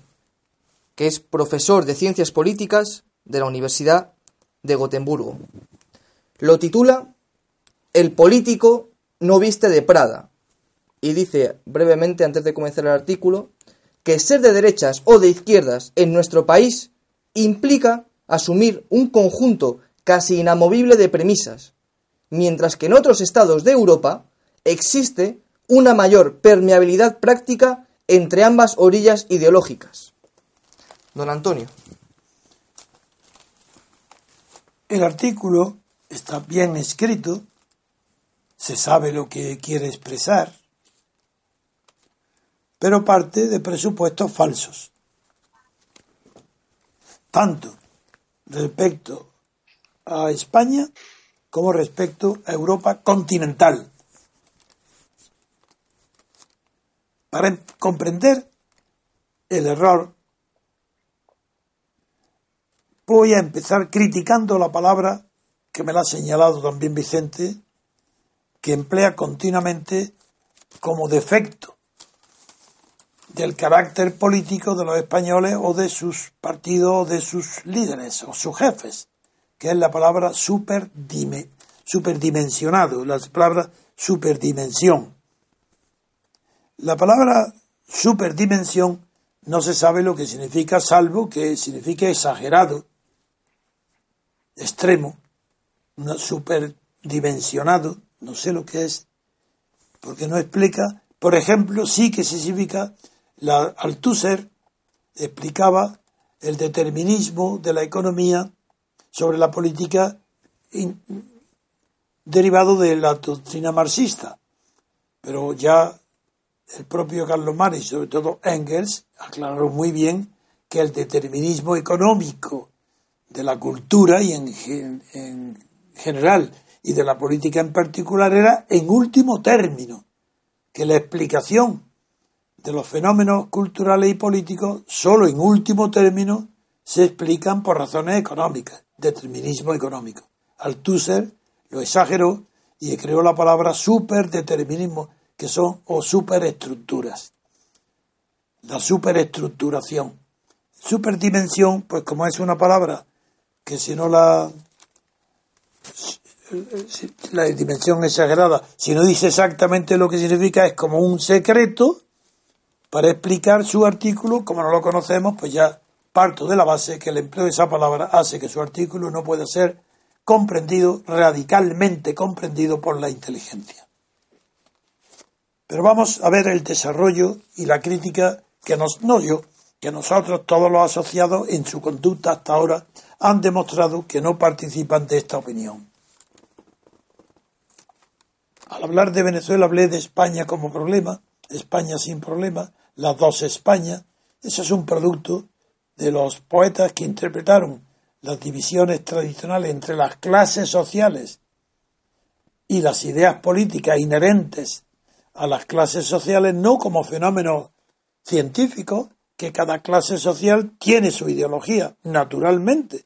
que es profesor de Ciencias Políticas de la Universidad de Gotemburgo. Lo titula El político no viste de Prada y dice brevemente antes de comenzar el artículo que ser de derechas o de izquierdas en nuestro país implica asumir un conjunto casi inamovible de premisas, mientras que en otros estados de Europa existe una mayor permeabilidad práctica entre ambas orillas ideológicas. Don Antonio. El artículo está bien escrito, se sabe lo que quiere expresar, pero parte de presupuestos falsos. Tanto respecto a España como respecto a Europa continental. Para comprender el error, voy a empezar criticando la palabra que me la ha señalado también Vicente, que emplea continuamente como defecto del carácter político de los españoles o de sus partidos o de sus líderes o sus jefes, que es la palabra superdime, superdimensionado, la palabra superdimensión. La palabra superdimensión no se sabe lo que significa, salvo que significa exagerado, extremo, superdimensionado, no sé lo que es, porque no explica. Por ejemplo, sí que significa, la Althusser explicaba el determinismo de la economía sobre la política derivado de la doctrina marxista. Pero ya el propio Carlos Marx y sobre todo Engels aclararon muy bien que el determinismo económico de la cultura y en general y de la política en particular era en último término, que la explicación de los fenómenos culturales y políticos solo en último término se explican por razones económicas, determinismo económico. Althusser lo exageró y creó la palabra superdeterminismo, que son o superestructuras. La superestructuración. Superdimensión, pues como es una palabra que si no la la dimensión exagerada, si no dice exactamente lo que significa, es como un secreto para explicar su artículo, como no lo conocemos, pues ya parto de la base que el empleo de esa palabra hace que su artículo no pueda ser comprendido, radicalmente comprendido por la inteligencia. Pero vamos a ver el desarrollo y la crítica que nos, no yo, que nosotros, todos los asociados en su conducta hasta ahora, han demostrado que no participan de esta opinión. Al hablar de Venezuela hablé de España como problema, España sin problema, las dos España. Eso es un producto de los poetas que interpretaron las divisiones tradicionales entre las clases sociales y las ideas políticas inherentes a las clases sociales no como fenómenos científicos que cada clase social tiene su ideología, naturalmente.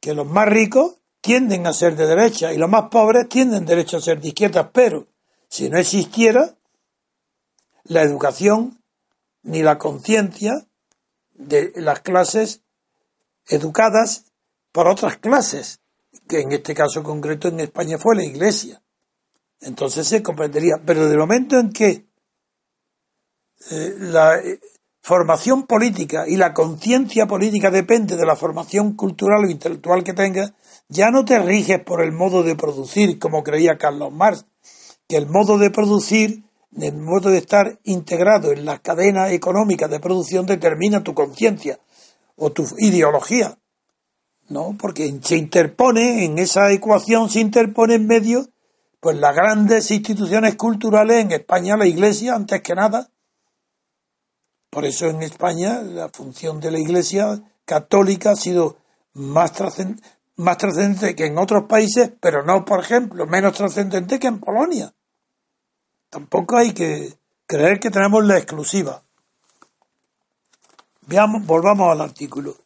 Que los más ricos tienden a ser de derecha y los más pobres tienden derecho a ser de izquierda, pero si no existiera la educación ni la conciencia de las clases educadas por otras clases, que en este caso concreto en España fue la Iglesia. Entonces se comprendería. Pero del momento en que eh, la eh, formación política y la conciencia política depende de la formación cultural o intelectual que tengas, ya no te riges por el modo de producir, como creía Carlos Marx, que el modo de producir, el modo de estar integrado en las cadenas económicas de producción determina tu conciencia o tu ideología. No, porque se interpone en esa ecuación, se interpone en medio, pues las grandes instituciones culturales en España, la Iglesia, antes que nada. Por eso en España la función de la Iglesia católica ha sido más trascendente que en otros países, pero no, por ejemplo, menos trascendente que en Polonia. Tampoco hay que creer que tenemos la exclusiva. Veamos, volvamos al artículo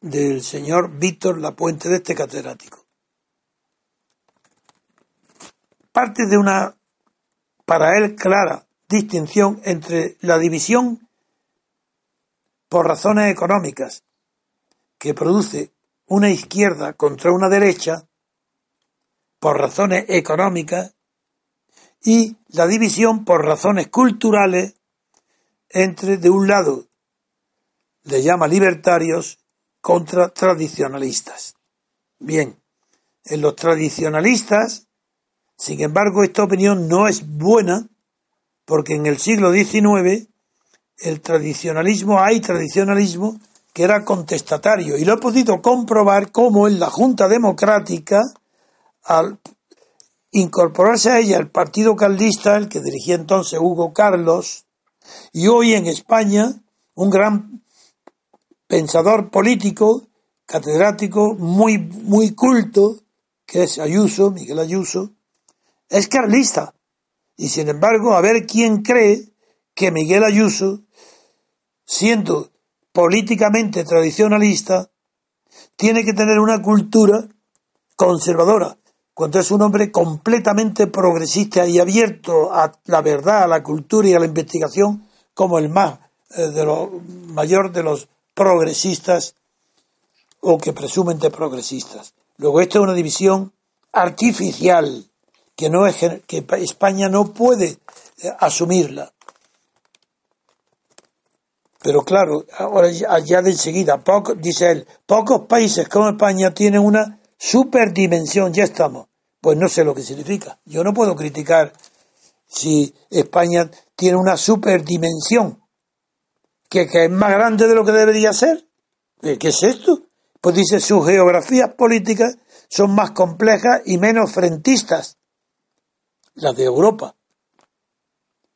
del señor Víctor Lapuente de este catedrático. Parte de una, para él, clara distinción entre la división por razones económicas que produce una izquierda contra una derecha por razones económicas y la división por razones culturales entre, de un lado, le llama libertarios contra tradicionalistas. Bien, en los tradicionalistas, sin embargo, esta opinión no es buena porque en el siglo XIX el tradicionalismo, hay tradicionalismo que era contestatario y lo he podido comprobar como en la Junta Democrática, al incorporarse a ella el Partido Caldista, el que dirigía entonces Hugo Carlos, y hoy en España un gran pensador político, catedrático, muy, muy culto, que es Ayuso, Miguel Ayuso, es carlista. Y sin embargo, a ver quién cree que Miguel Ayuso, siendo políticamente tradicionalista, tiene que tener una cultura conservadora, cuando es un hombre completamente progresista y abierto a la verdad, a la cultura y a la investigación, como el más eh, de lo mayor de los progresistas o que presumen de progresistas. Luego, esta es una división artificial que no es que España no puede eh, asumirla. Pero claro, ahora ya de enseguida, poco, dice él, pocos países como España tienen una superdimensión, ya estamos. Pues no sé lo que significa. Yo no puedo criticar si España tiene una superdimensión, que, que es más grande de lo que debería ser. ¿Qué es esto? Pues dice, sus geografías políticas son más complejas y menos frentistas, las de Europa.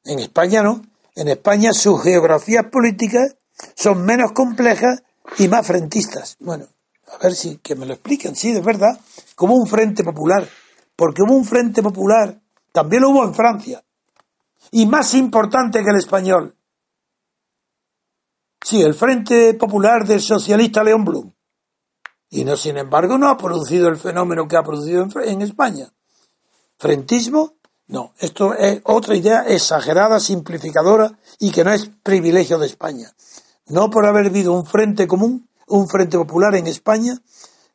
En España no. En España sus geografías políticas son menos complejas y más frentistas. Bueno, a ver si que me lo expliquen, sí, de verdad, como un frente popular, porque hubo un frente popular, también lo hubo en Francia, y más importante que el español. Sí, el Frente Popular del socialista León Blum. Y no, sin embargo, no ha producido el fenómeno que ha producido en, España. Frentismo no, esto es otra idea exagerada, simplificadora y que no es privilegio de España. No por haber habido un frente común, un frente popular en España,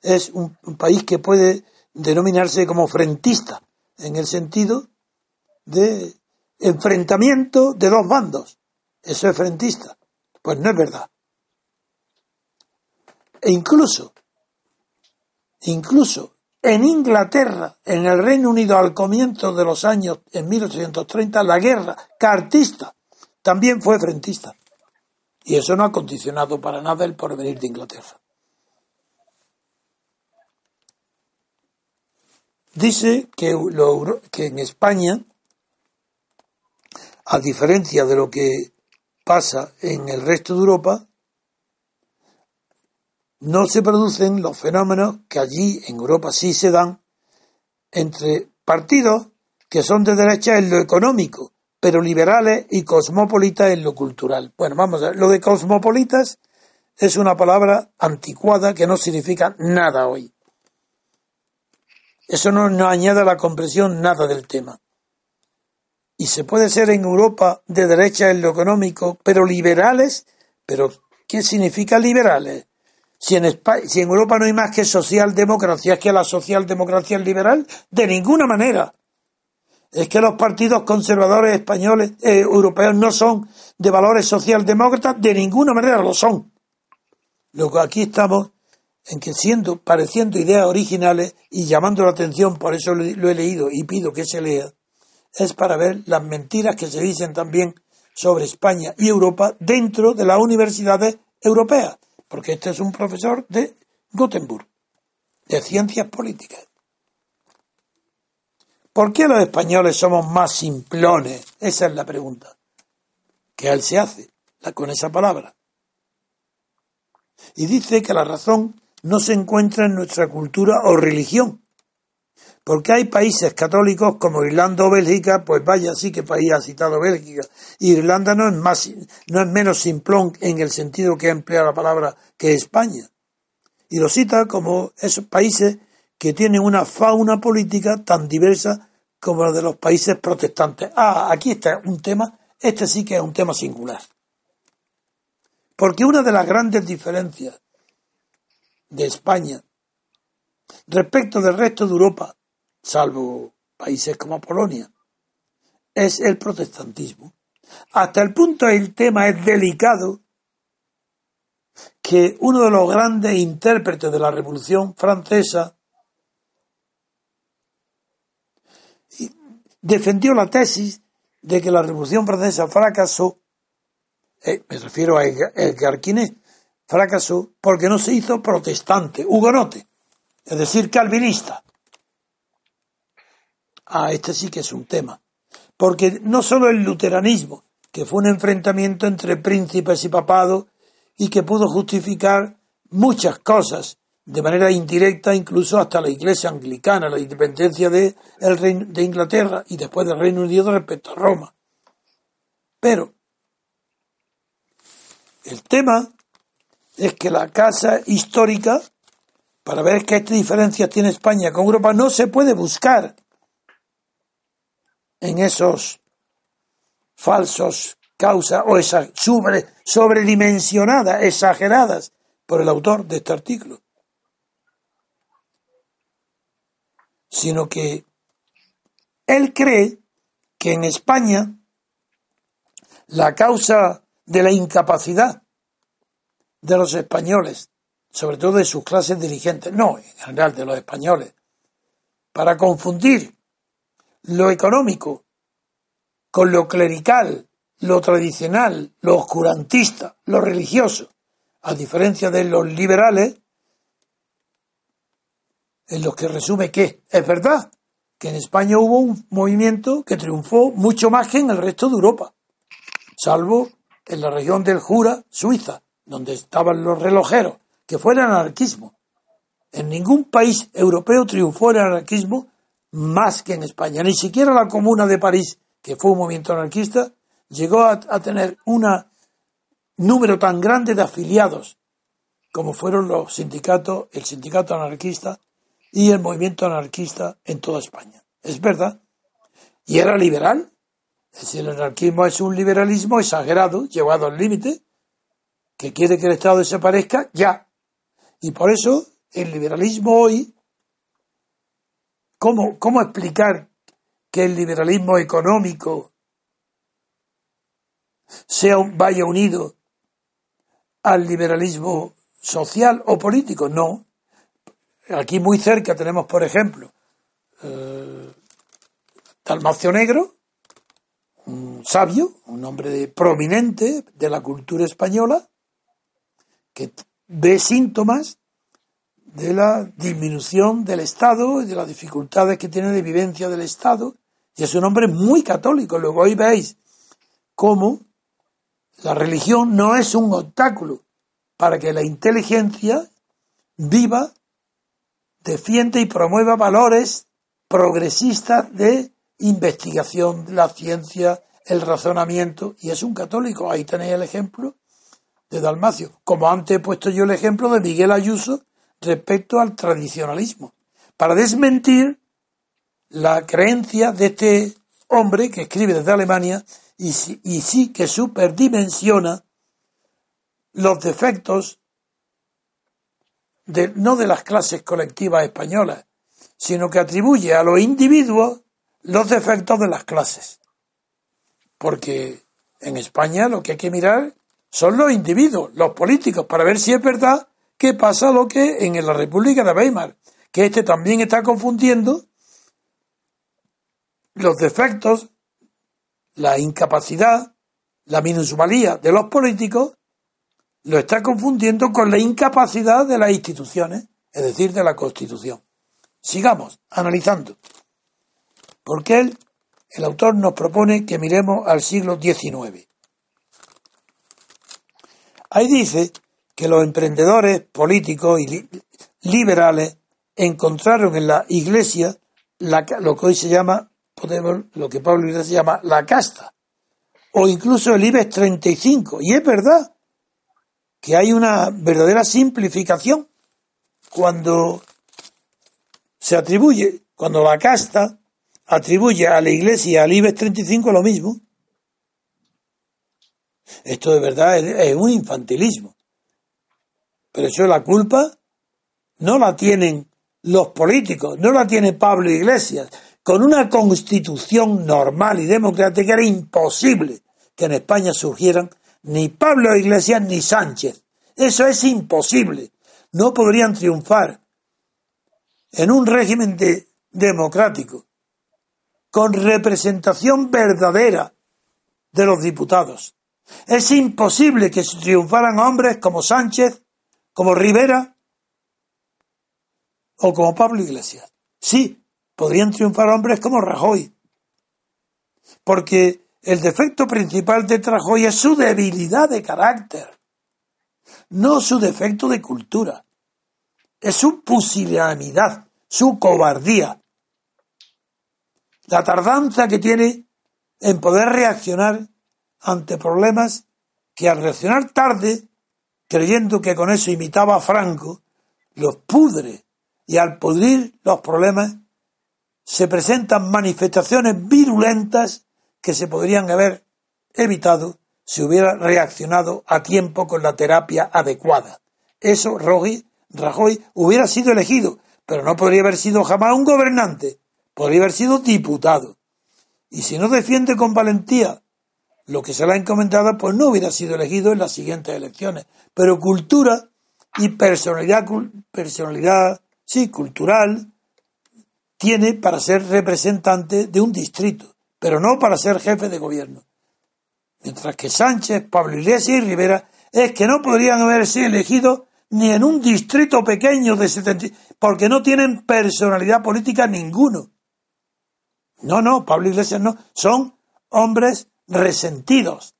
es un, país que puede denominarse como frentista, en el sentido de enfrentamiento de dos bandos. Eso es frentista. Pues no es verdad. E incluso, incluso en Inglaterra, en el Reino Unido, al comienzo de los años, en 1830, la guerra cartista también fue frentista. Y eso no ha condicionado para nada el porvenir de Inglaterra. Dice que, en España, a diferencia de lo que pasa en el resto de Europa, no se producen los fenómenos que allí en Europa sí se dan entre partidos que son de derecha en lo económico, pero liberales y cosmopolitas en lo cultural. Bueno, vamos a ver, lo de cosmopolitas es una palabra anticuada que no significa nada hoy. Eso no nos añade a la comprensión nada del tema. Y se puede ser en Europa de derecha en lo económico, pero liberales, pero ¿qué significa liberales? Si en, si en Europa no hay más que socialdemocracia, ¿es que la socialdemocracia es liberal? De ninguna manera. Es que los partidos conservadores españoles, eh, europeos, no son de valores socialdemócratas, de ninguna manera lo son. Luego aquí estamos en que siendo, pareciendo ideas originales y llamando la atención, por eso lo he leído y pido que se lea, es para ver las mentiras que se dicen también sobre España y Europa dentro de las universidades europeas, porque este es un profesor de Gothenburg, de ciencias políticas. ¿Por qué los españoles somos más simplones? Esa es la pregunta que él se hace con esa palabra. Y dice que la razón no se encuentra en nuestra cultura o religión. Porque hay países católicos como Irlanda o Bélgica, pues vaya, sí que país ha citado Bélgica. Irlanda no es más, no es menos simplón en el sentido que emplea la palabra que España. Y lo cita como esos países que tienen una fauna política tan diversa como la de los países protestantes. Ah, aquí está un tema, este sí que es un tema singular. Porque una de las grandes diferencias de España respecto del resto de Europa, salvo países como Polonia, es el protestantismo. Hasta el punto el tema es delicado que uno de los grandes intérpretes de la Revolución Francesa defendió la tesis de que la Revolución Francesa fracasó eh, me refiero a Edgar Quinet, fracasó porque no se hizo protestante, hugonote, es decir, calvinista. Ah, este sí que es un tema. Porque no solo el luteranismo, que fue un enfrentamiento entre príncipes y papado y que pudo justificar muchas cosas de manera indirecta, incluso hasta la Iglesia anglicana, la independencia de, el de Inglaterra y después del Reino Unido respecto a Roma. Pero el tema es que la casa histórica, para ver qué diferencias tiene España con Europa, no se puede buscar en esos falsos causas o esas sobre, sobredimensionadas, exageradas por el autor de este artículo. Sino que él cree que en España la causa de la incapacidad de los españoles, sobre todo de sus clases dirigentes, no, en general de los españoles, para confundir lo económico con lo clerical, lo tradicional, lo oscurantista, lo religioso, a diferencia de los liberales, en los que resume que es verdad que en España hubo un movimiento que triunfó mucho más que en el resto de Europa, salvo en la región del Jura, Suiza, donde estaban los relojeros, que fue el anarquismo. En ningún país europeo triunfó el anarquismo más que en España. Ni siquiera la Comuna de París, que fue un movimiento anarquista, llegó a, tener un número tan grande de afiliados como fueron los sindicatos, el sindicato anarquista y el movimiento anarquista en toda España. Es verdad. Y era liberal, es decir, el anarquismo es un liberalismo exagerado, llevado al límite, que quiere que el Estado desaparezca ya. Y por eso el liberalismo hoy, ¿cómo, cómo explicar que el liberalismo económico sea, vaya unido al liberalismo social o político? No. Aquí muy cerca tenemos, por ejemplo, eh, Dalmacio Negro, un sabio, un hombre prominente de la cultura española, que ve síntomas de la disminución del Estado y de las dificultades que tiene de vivencia del Estado. Y es un hombre muy católico. Luego hoy veis cómo la religión no es un obstáculo para que la inteligencia viva, defienda y promueva valores progresistas de investigación, la ciencia, el razonamiento y es un católico. Ahí tenéis el ejemplo de Dalmacio. Como antes he puesto yo el ejemplo de Miguel Ayuso respecto al tradicionalismo. Para desmentir la creencia de este hombre que escribe desde Alemania y, y sí que superdimensiona los defectos de, no de las clases colectivas españolas, sino que atribuye a los individuos los defectos de las clases. Porque en España lo que hay que mirar son los individuos, los políticos, para ver si es verdad que pasa lo que en la República de Weimar, que este también está confundiendo los defectos, la incapacidad, la minusvalía de los políticos, lo está confundiendo con la incapacidad de las instituciones, es decir, de la Constitución. Sigamos analizando. Porque el autor nos propone que miremos al siglo XIX. Ahí dice que los emprendedores políticos y liberales encontraron en la iglesia lo que hoy se llama, podemos, lo que Pablo Iglesias llama la casta, o incluso el IBEX 35. Y es verdad que hay una verdadera simplificación cuando se atribuye, cuando la casta atribuye a la iglesia al IBEX 35 lo mismo. Esto de verdad es, un infantilismo. Pero eso la culpa no la tienen los políticos, no la tiene Pablo Iglesias. Con una constitución normal y democrática era imposible que en España surgieran ni Pablo Iglesias ni Sánchez. Eso es imposible. No podrían triunfar en un régimen democrático con representación verdadera de los diputados. Es imposible que triunfaran hombres como Sánchez, como Rivera o como Pablo Iglesias. Sí, podrían triunfar hombres como Rajoy. Porque el defecto principal de Rajoy es su debilidad de carácter, no su defecto de cultura. Es su pusilanimidad, su cobardía. La tardanza que tiene en poder reaccionar ante problemas que al reaccionar tarde, creyendo que con eso imitaba a Franco, los pudre y al pudrir los problemas se presentan manifestaciones virulentas que se podrían haber evitado si hubiera reaccionado a tiempo con la terapia adecuada. Eso Rajoy, Rajoy hubiera sido elegido, pero no podría haber sido jamás un gobernante, podría haber sido diputado. Y si no defiende con valentía lo que se le ha encomendado, pues no hubiera sido elegido en las siguientes elecciones. Pero cultura y personalidad, personalidad, sí, cultural, tiene para ser representante de un distrito pero no para ser jefe de gobierno. Mientras que Sánchez, Pablo Iglesias y Rivera es que no podrían haberse elegido ni en un distrito pequeño de 70, porque no tienen personalidad política ninguno. No, no, Pablo Iglesias no, son hombres resentidos.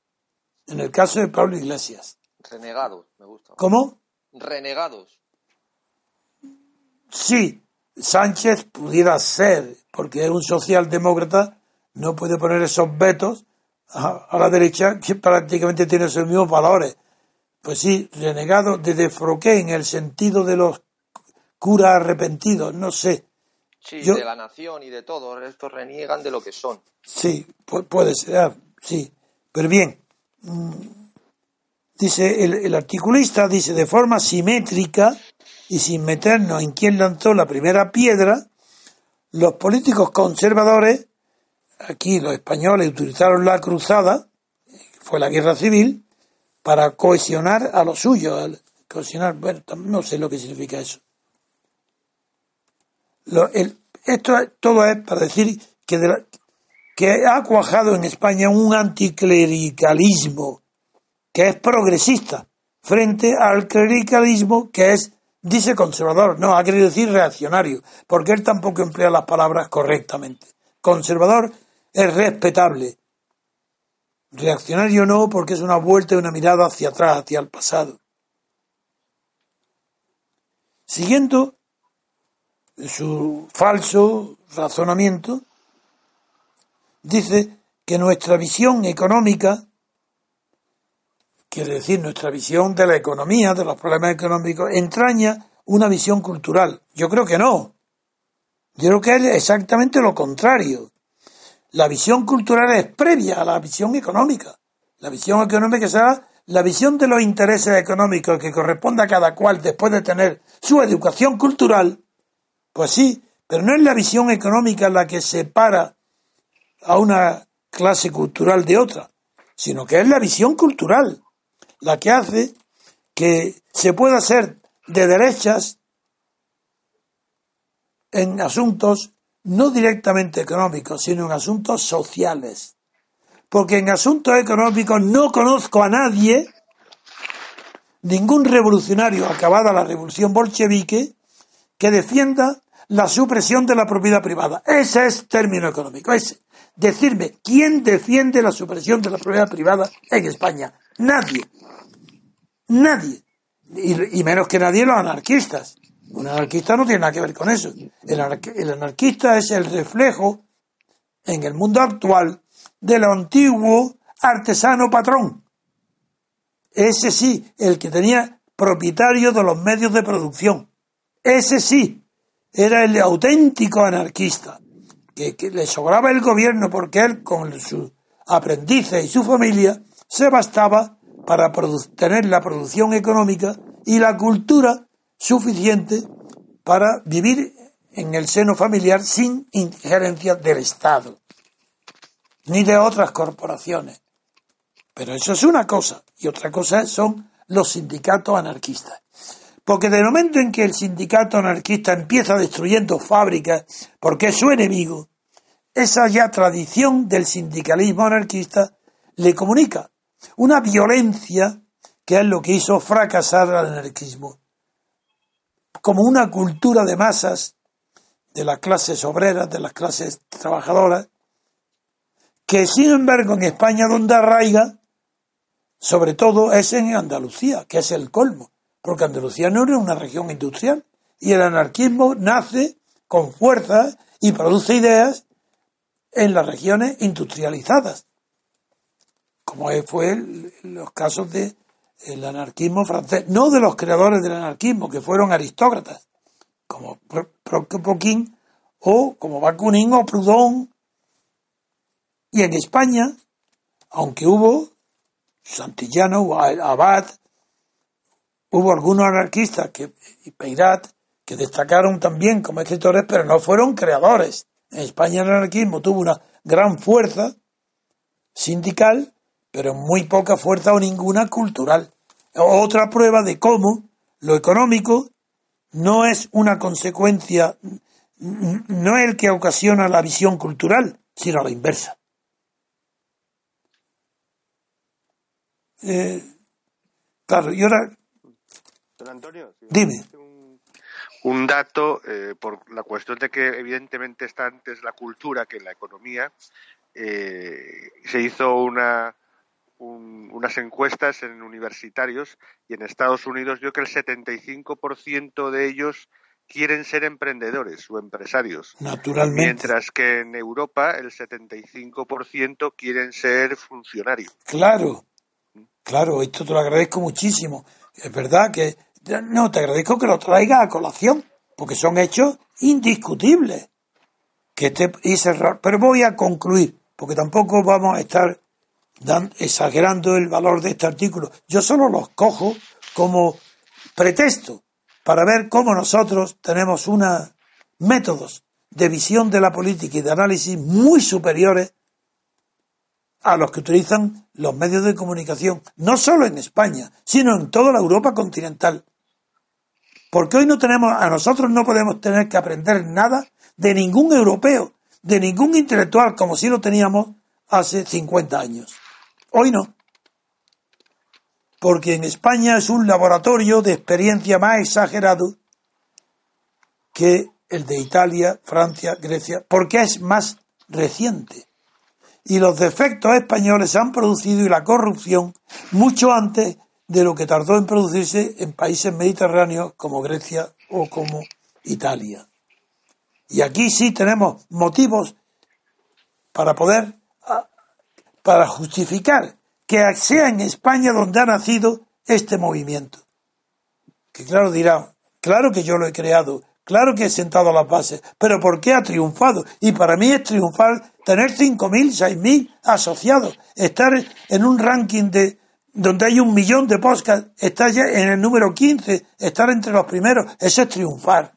En el caso de Pablo Iglesias. Renegados, me gusta. ¿Cómo? Renegados. Sí, Sánchez pudiera ser, porque es un socialdemócrata no puede poner esos vetos a, la derecha que prácticamente tiene esos mismos valores. Pues sí, renegado de Defroqué en el sentido de los curas arrepentidos, no sé. Sí, de la nación y de todo, estos reniegan de lo que son. Sí, puede ser, sí. Pero bien, mm, dice el, el articulista, dice de forma simétrica y sin meternos en quién lanzó la primera piedra, los políticos conservadores aquí los españoles utilizaron la cruzada, fue la guerra civil, para cohesionar a los suyos. Cohesionar, bueno, no sé lo que significa eso. esto todo es para decir que, que ha cuajado en España un anticlericalismo que es progresista frente al clericalismo que es, dice conservador, no, ha querido decir reaccionario, porque él tampoco emplea las palabras correctamente. Conservador es respetable. Reaccionario no, porque es una vuelta y una mirada hacia atrás, hacia el pasado. Siguiendo su falso razonamiento, dice que nuestra visión económica, quiere decir nuestra visión de la economía, de los problemas económicos, entraña una visión cultural. Yo creo que no. Yo creo que es exactamente lo contrario. La visión cultural es previa a la visión económica. La visión económica será la visión de los intereses económicos que corresponde a cada cual después de tener su educación cultural. Pues sí, pero no es la visión económica la que separa a una clase cultural de otra, sino que es la visión cultural la que hace que se pueda ser de derechas en asuntos no directamente económicos, sino en asuntos sociales. Porque en asuntos económicos no conozco a nadie, ningún revolucionario acabada la revolución bolchevique, que defienda la supresión de la propiedad privada. Ese es término económico. Es decirme quién defiende la supresión de la propiedad privada en España. Nadie. Nadie. Y, menos que nadie los anarquistas. Un anarquista no tiene nada que ver con eso. El, anarquista es el reflejo en el mundo actual del antiguo artesano patrón. Ese sí, el que tenía propietario de los medios de producción. Ese sí, era el auténtico anarquista, que, le sobraba el gobierno porque él con sus aprendices y su familia se bastaba para tener la producción económica y la cultura suficiente para vivir en el seno familiar sin injerencia del Estado, ni de otras corporaciones. Pero eso es una cosa, y otra cosa son los sindicatos anarquistas. Porque de momento en que el sindicato anarquista empieza destruyendo fábricas porque es su enemigo, esa ya tradición del sindicalismo anarquista le comunica una violencia que es lo que hizo fracasar al anarquismo. Como una cultura de masas de las clases obreras, de las clases trabajadoras, que sin embargo en España donde arraiga, sobre todo es en Andalucía, que es el colmo, porque Andalucía no era una región industrial y el anarquismo nace con fuerza y produce ideas en las regiones industrializadas, como fue los casos de el anarquismo francés, no de los creadores del anarquismo, que fueron aristócratas, como Poquín o como Bakunin o Proudhon. Y en España, aunque hubo Santillano, Abad, hubo algunos anarquistas que, y Peirat que destacaron también como escritores, pero no fueron creadores. En España el anarquismo tuvo una gran fuerza sindical pero muy poca fuerza o ninguna cultural. Otra prueba de cómo lo económico no es una consecuencia, no es el que ocasiona la visión cultural, sino la inversa. Eh, claro, y ahora. Antonio, dime. Un, dato, eh, por la cuestión de que evidentemente está antes la cultura que la economía, eh, se hizo una, unas encuestas en universitarios y en Estados Unidos yo que el 75% de ellos quieren ser emprendedores o empresarios. Naturalmente. Mientras que en Europa el 75% quieren ser funcionarios. Claro, claro, esto te lo agradezco muchísimo. Es verdad que, no, te agradezco que lo traiga a colación, porque son hechos indiscutibles. Que este, pero voy a concluir, porque tampoco vamos a estar exagerando el valor de este artículo. Yo solo los cojo como pretexto para ver cómo nosotros tenemos unos métodos de visión de la política y de análisis muy superiores a los que utilizan los medios de comunicación, no solo en España, sino en toda la Europa continental. Porque hoy no tenemos, a nosotros no podemos tener que aprender nada de ningún europeo, de ningún intelectual, como si lo teníamos hace 50 años. Hoy no. Porque en España es un laboratorio de experiencia más exagerado que el de Italia, Francia, Grecia, porque es más reciente. Y los defectos españoles se han producido y la corrupción mucho antes de lo que tardó en producirse en países mediterráneos como Grecia o como Italia. Y aquí sí tenemos motivos para poder para justificar que sea en España donde ha nacido este movimiento. Que claro dirá, claro que yo lo he creado, claro que he sentado las bases, pero ¿por qué ha triunfado? Y para mí es triunfar tener 5.000, 6.000 asociados, estar en un ranking de donde hay un millón de podcasts, estar ya en el número 15, estar entre los primeros, eso es triunfar.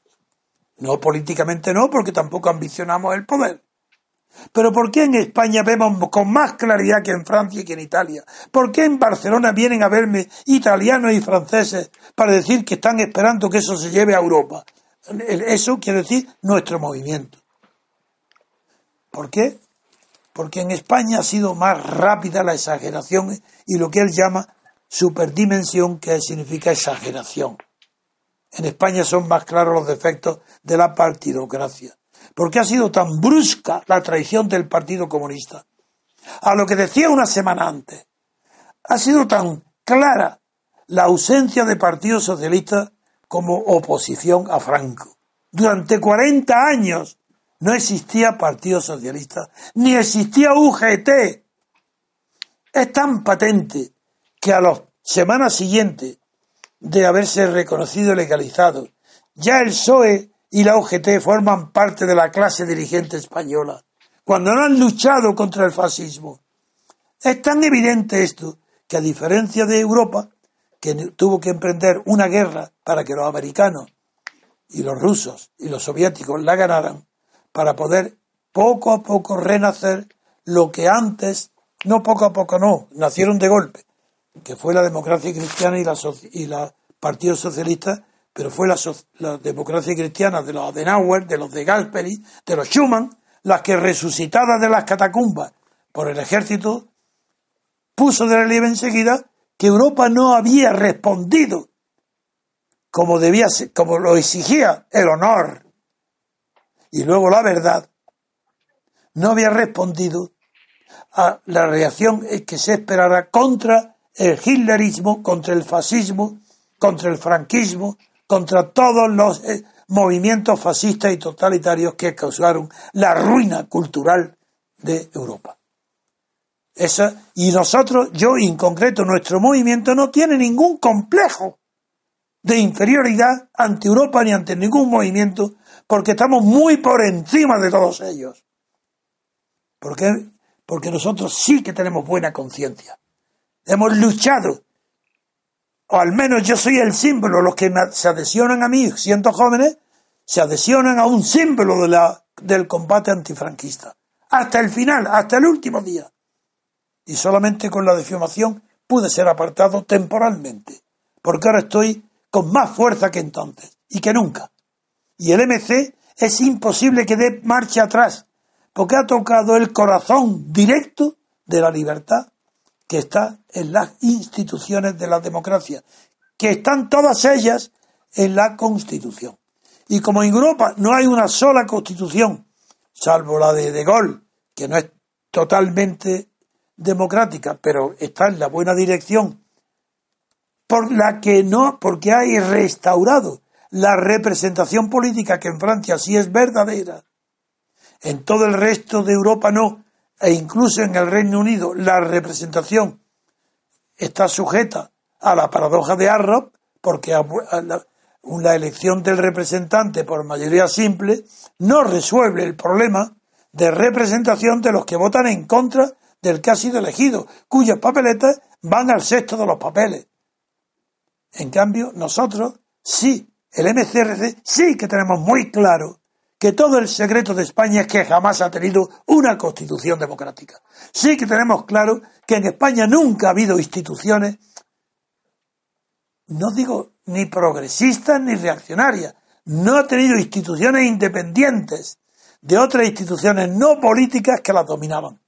No políticamente no, porque tampoco ambicionamos el poder. Pero ¿por qué en España vemos con más claridad que en Francia y que en Italia? ¿Por qué en Barcelona vienen a verme italianos y franceses para decir que están esperando que eso se lleve a Europa? Eso quiere decir nuestro movimiento. ¿Por qué? Porque en España ha sido más rápida la exageración y lo que él llama superdimensión, que significa exageración. En España son más claros los defectos de la partidocracia ¿Por qué ha sido tan brusca la traición del Partido Comunista? A lo que decía una semana antes, ha sido tan clara la ausencia de Partido Socialista como oposición a Franco. Durante 40 años no existía Partido Socialista, ni existía UGT. Es tan patente que a las semanas siguientes de haberse reconocido y legalizado, ya el PSOE y la UGT forman parte de la clase dirigente española, cuando no han luchado contra el fascismo. Es tan evidente esto que a diferencia de Europa, que tuvo que emprender una guerra para que los americanos y los rusos y los soviéticos la ganaran, para poder poco a poco renacer lo que antes, no poco a poco no, nacieron de golpe, que fue la democracia cristiana y la, y la Partido Socialista pero fue la, democracia cristiana de los Adenauer, de los de Gasperi, de los Schumann, las que resucitadas de las catacumbas por el ejército, puso de relieve enseguida que Europa no había respondido como debía ser, como lo exigía el honor y luego la verdad, no había respondido a la reacción que se esperara contra el hitlerismo, contra el fascismo, contra el franquismo, contra todos los eh, movimientos fascistas y totalitarios que causaron la ruina cultural de Europa. Esa, y nosotros, yo en concreto, nuestro movimiento no tiene ningún complejo de inferioridad ante Europa ni ante ningún movimiento, porque estamos muy por encima de todos ellos. Porque nosotros sí que tenemos buena conciencia. Hemos luchado o al menos yo soy el símbolo, los que se adhesionan a mí siendo jóvenes, se adhesionan a un símbolo de la, del combate antifranquista. Hasta el final, hasta el último día. Y solamente con la defamación pude ser apartado temporalmente, porque ahora estoy con más fuerza que entonces y que nunca. Y el MC es imposible que dé marcha atrás, porque ha tocado el corazón directo de la libertad que está en las instituciones de la democracia, que están todas ellas en la Constitución. Y como en Europa no hay una sola Constitución, salvo la de De Gaulle, que no es totalmente democrática, pero está en la buena dirección, por la que no, porque hay restaurado la representación política que en Francia sí es verdadera, en todo el resto de Europa no, e incluso en el Reino Unido la representación está sujeta a la paradoja de Arrop, porque la, elección del representante por mayoría simple no resuelve el problema de representación de los que votan en contra del que ha sido elegido, cuyas papeletas van al sexto de los papeles. En cambio, nosotros sí, el MCRC sí que tenemos muy claro que todo el secreto de España es que jamás ha tenido una constitución democrática. Sí que tenemos claro que en España nunca ha habido instituciones, no digo ni progresistas ni reaccionarias, no ha tenido instituciones independientes de otras instituciones no políticas que las dominaban,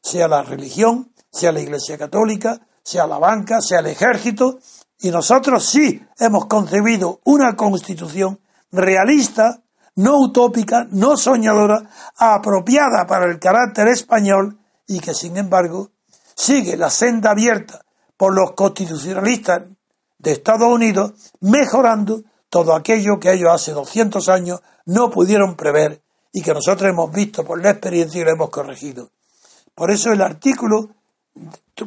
sea la religión, sea la Iglesia Católica, sea la banca, sea el ejército, y nosotros sí hemos concebido una constitución realista no utópica, no soñadora, apropiada para el carácter español y que, sin embargo, sigue la senda abierta por los constitucionalistas de Estados Unidos, mejorando todo aquello que ellos hace 200 años no pudieron prever y que nosotros hemos visto por la experiencia y lo hemos corregido. Por eso el artículo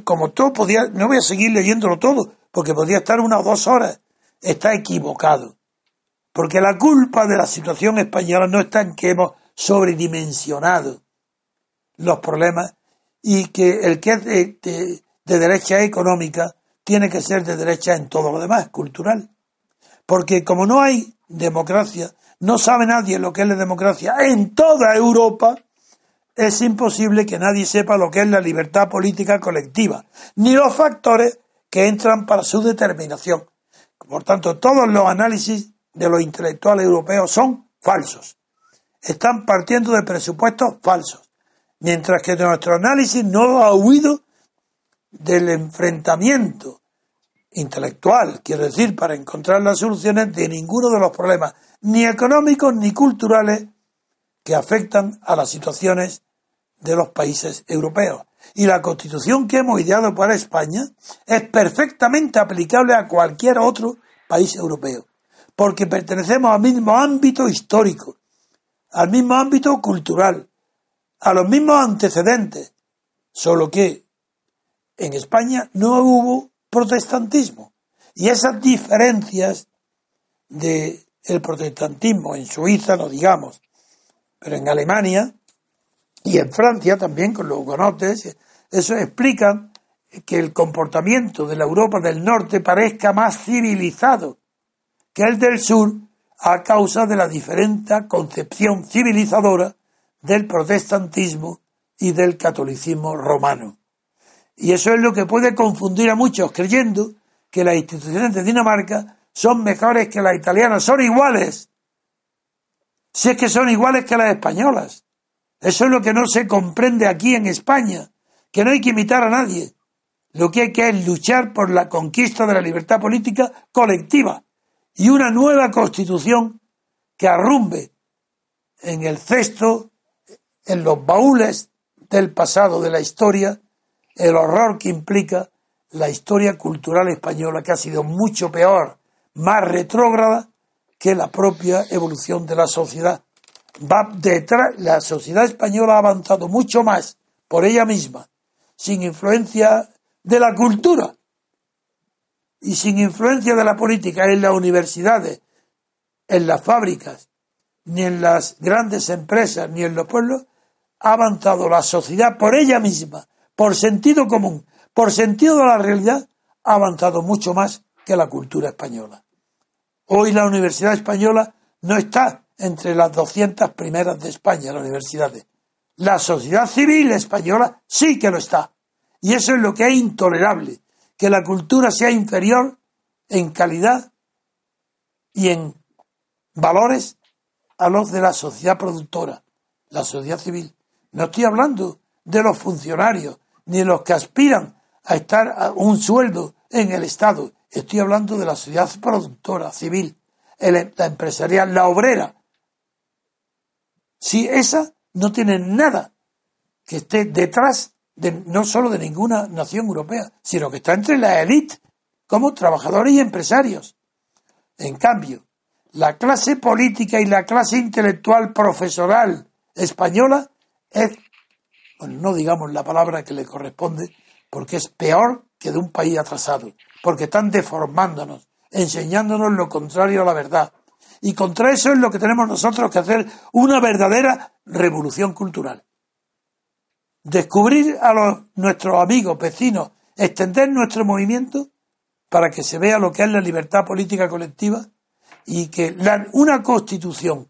como todo podía, no voy a seguir leyéndolo todo, porque podría estar una o dos horas, está equivocado. Porque la culpa de la situación española no está en que hemos sobredimensionado los problemas y que el que es de, derecha económica tiene que ser de derecha en todo lo demás, cultural. Porque como no hay democracia, no sabe nadie lo que es la democracia en toda Europa, es imposible que nadie sepa lo que es la libertad política colectiva, ni los factores que entran para su determinación. Por tanto, todos los análisis de los intelectuales europeos son falsos. Están partiendo de presupuestos falsos. Mientras que nuestro análisis no ha huido del enfrentamiento intelectual, quiero decir, para encontrar las soluciones de ninguno de los problemas, ni económicos ni culturales, que afectan a las situaciones de los países europeos. Y la constitución que hemos ideado para España es perfectamente aplicable a cualquier otro país europeo, porque pertenecemos al mismo ámbito histórico, al mismo ámbito cultural, a los mismos antecedentes, solo que en España no hubo protestantismo. Y esas diferencias de protestantismo en Suiza, no digamos, pero en Alemania y en Francia también con los hugonotes, eso explica que el comportamiento de la Europa del Norte parezca más civilizado que el del Sur a causa de la diferente concepción civilizadora del protestantismo y del catolicismo romano. Y eso es lo que puede confundir a muchos creyendo que las instituciones de Dinamarca son mejores que las italianas, son iguales. Si es que son iguales que las españolas. Eso es lo que no se comprende aquí en España, que no hay que imitar a nadie. Lo que hay que es luchar por la conquista de la libertad política colectiva y una nueva constitución que arrumbe en el cesto, en los baúles del pasado de la historia, el horror que implica la historia cultural española, que ha sido mucho peor, más retrógrada que la propia evolución de la sociedad. Va detrás, la sociedad española ha avanzado mucho más por ella misma, sin influencia de la cultura y sin influencia de la política en las universidades, en las fábricas, ni en las grandes empresas, ni en los pueblos, ha avanzado la sociedad por ella misma, por sentido común, por sentido de la realidad, ha avanzado mucho más que la cultura española. Hoy la Universidad Española no está entre las 200 primeras de España, las universidades. La sociedad civil española sí que lo está. Y eso es lo que es intolerable, que la cultura sea inferior en calidad y en valores a los de la sociedad productora, la sociedad civil. No estoy hablando de los funcionarios, ni de los que aspiran a estar a un sueldo en el Estado. Estoy hablando de la sociedad productora, civil, la empresarial, la obrera. Si esa no tiene nada que esté detrás de, no solo de ninguna nación europea, sino que está entre la élite como trabajadores y empresarios. En cambio, la clase política y la clase intelectual profesoral española es, no digamos la palabra que le corresponde, porque es peor que de un país atrasado, porque están deformándonos, enseñándonos lo contrario a la verdad. Y contra eso es lo que tenemos nosotros que hacer una verdadera revolución cultural. Descubrir a los, nuestros amigos, vecinos, extender nuestro movimiento para que se vea lo que es la libertad política colectiva y que una constitución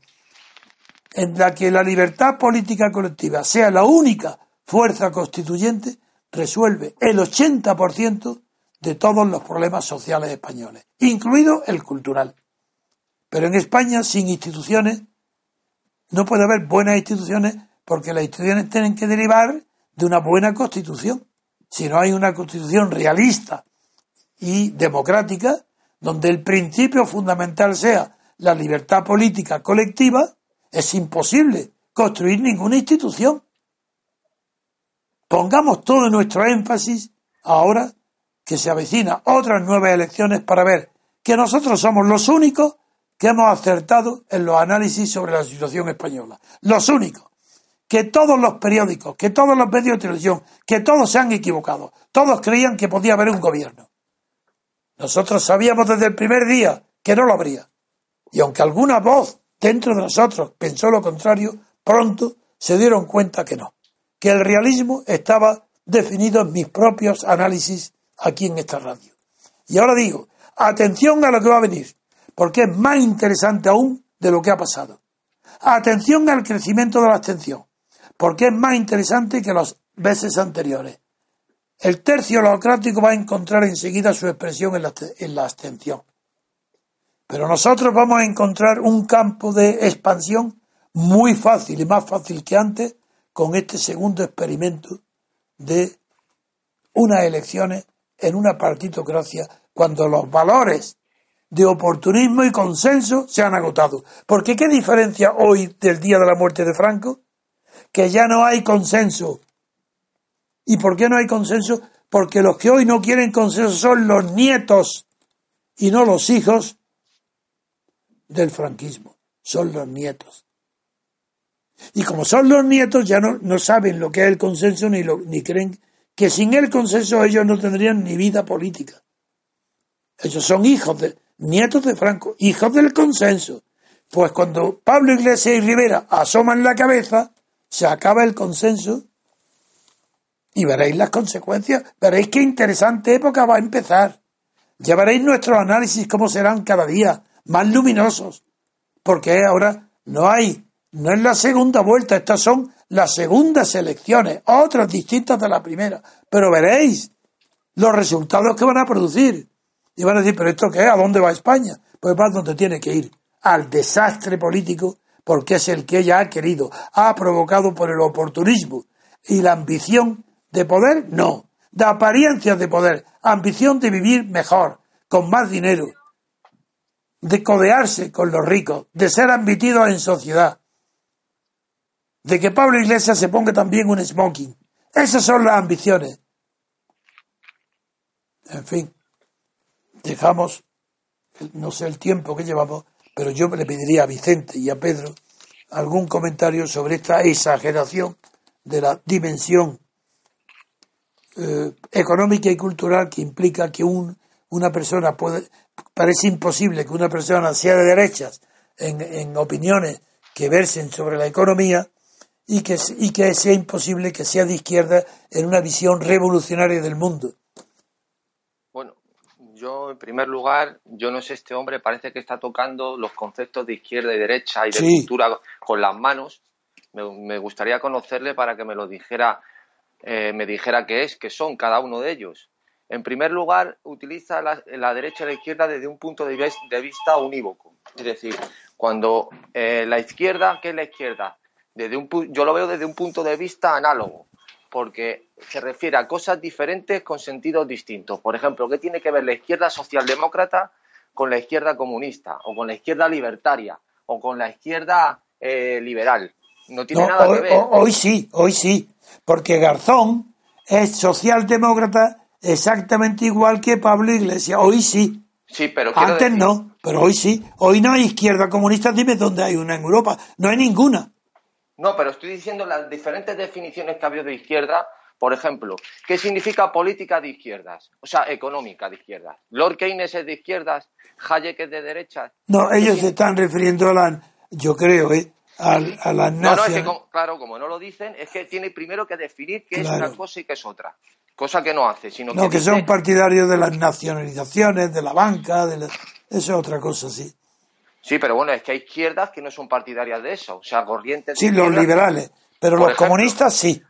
en la que la libertad política colectiva sea la única fuerza constituyente resuelve el 80% de todos los problemas sociales españoles, incluido el cultural. Pero en España, sin instituciones, no puede haber buenas instituciones porque las instituciones tienen que derivar de una buena constitución. Si no hay una constitución realista y democrática, donde el principio fundamental sea la libertad política colectiva, es imposible construir ninguna institución. Pongamos todo nuestro énfasis ahora que se avecina otras nuevas elecciones para ver que nosotros somos los únicos hemos acertado en los análisis sobre la situación española. Los únicos. que todos los periódicos, que todos los medios de televisión, que todos se han equivocado. Todos creían que podía haber un gobierno. Nosotros sabíamos desde el primer día que no lo habría. Y aunque alguna voz dentro de nosotros pensó lo contrario, pronto se dieron cuenta que no, que el realismo estaba definido en mis propios análisis aquí en esta radio. Y ahora digo, atención a lo que va a venir, porque es más interesante aún de lo que ha pasado. Atención al crecimiento de la abstención, porque es más interesante que los veces anteriores. El tercio democrático va a encontrar enseguida su expresión en la abstención. Pero nosotros vamos a encontrar un campo de expansión muy fácil y más fácil que antes con este segundo experimento de unas elecciones en una partitocracia cuando los valores de oportunismo y consenso se han agotado. Porque ¿qué diferencia hoy del día de la muerte de Franco? Que ya no hay consenso. ¿Y por qué no hay consenso? Porque los que hoy no quieren consenso son los nietos y no los hijos del franquismo. Son los nietos. Y como son los nietos, ya no, no saben lo que es el consenso ni, lo, ni creen que sin el consenso ellos no tendrían ni vida política. Ellos son hijos de, nietos de Franco, hijos del consenso. Pues cuando Pablo Iglesias y Rivera asoman la cabeza, se acaba el consenso y veréis las consecuencias. Veréis qué interesante época va a empezar. Ya veréis nuestros análisis cómo serán cada día, más luminosos. Porque ahora no hay, no es la segunda vuelta, estas son las segundas elecciones, otras distintas de la primera. Pero veréis los resultados que van a producir. Y van a decir, pero ¿esto qué es? ¿A dónde va España? Pues va donde tiene que ir, al desastre político, porque es el que ella ha querido, ha provocado por el oportunismo y la ambición de poder, no, de apariencias de poder, ambición de vivir mejor, con más dinero, de codearse con los ricos, de ser admitidos en sociedad, de que Pablo Iglesias se ponga también un smoking. Esas son las ambiciones. En fin dejamos, no sé el tiempo que llevamos, pero yo le pediría a Vicente y a Pedro algún comentario sobre esta exageración de la dimensión eh, económica y cultural que implica que un, una persona puede, parece imposible que una persona sea de derechas en, en opiniones que versen sobre la economía y que, y que sea imposible que sea de izquierda en una visión revolucionaria del mundo yo, en primer lugar, yo no sé, este hombre parece que está tocando los conceptos de izquierda y derecha y de cultura con las manos. Me, gustaría conocerle para que me lo dijera, eh, me dijera qué es, qué son cada uno de ellos. En primer lugar, utiliza la, derecha y la izquierda desde un punto de, vista unívoco. Es decir, cuando eh, la izquierda, ¿qué es la izquierda? Desde un, yo lo veo desde un punto de vista análogo porque se refiere a cosas diferentes con sentidos distintos. Por ejemplo, ¿qué tiene que ver la izquierda socialdemócrata con la izquierda comunista, o con la izquierda libertaria, o con la izquierda eh, liberal? No tiene nada hoy, que ver. Hoy sí, hoy sí, porque Garzón es socialdemócrata exactamente igual que Pablo Iglesias. Hoy sí. Sí, pero antes no, pero hoy sí. Hoy no hay izquierda comunista. Dime dónde hay una en Europa. No hay ninguna. No, pero estoy diciendo las diferentes definiciones que ha habido de izquierda. Por ejemplo, ¿qué significa política de izquierdas? O sea, económica de izquierdas. Lord Keynes es de izquierdas, Hayek es de derechas. No, ellos se están refiriendo a la, yo creo, ¿eh? a, a las No, no, es que, claro, como no lo dicen, es que tiene primero que definir qué es una cosa y qué es otra. Cosa que no hace, sino no, que, son partidarios de las nacionalizaciones, de la banca, de eso es otra cosa, sí. Sí, pero bueno, es que hay izquierdas que no son partidarias de eso, o sea, corrientes. Sí, los liberales, pero los comunistas sí.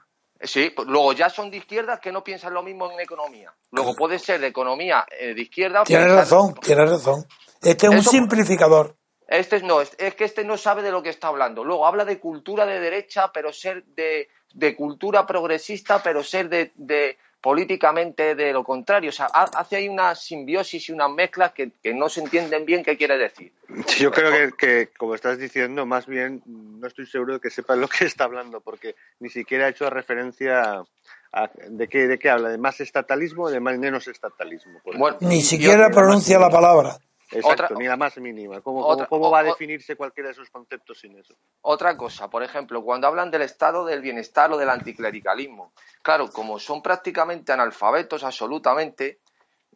Sí, pues luego ya son de izquierdas que no piensan lo mismo en economía. Luego puede ser de economía eh, de izquierda. Tienes razón, tienes razón. Este es un simplificador. Este no, es, que este no sabe de lo que está hablando. Luego habla de cultura de derecha, pero ser de, de cultura progresista, pero ser de, de, políticamente de lo contrario. O sea, hace ahí una simbiosis y unas mezclas que, no se entienden bien qué quiere decir. Yo creo que, como estás diciendo, más bien no estoy seguro de que sepa lo que está hablando, porque ni siquiera ha hecho referencia a, de, qué, de qué habla, de más estatalismo o de menos estatalismo. ni siquiera pronuncia la palabra. Exacto, Otra- ni la más mínima. ¿Cómo, otra- cómo- cómo va a o- definirse cualquiera de esos conceptos sin eso? Otra cosa, por ejemplo, cuando hablan del estado del bienestar o del anticlericalismo, claro, como son prácticamente analfabetos absolutamente,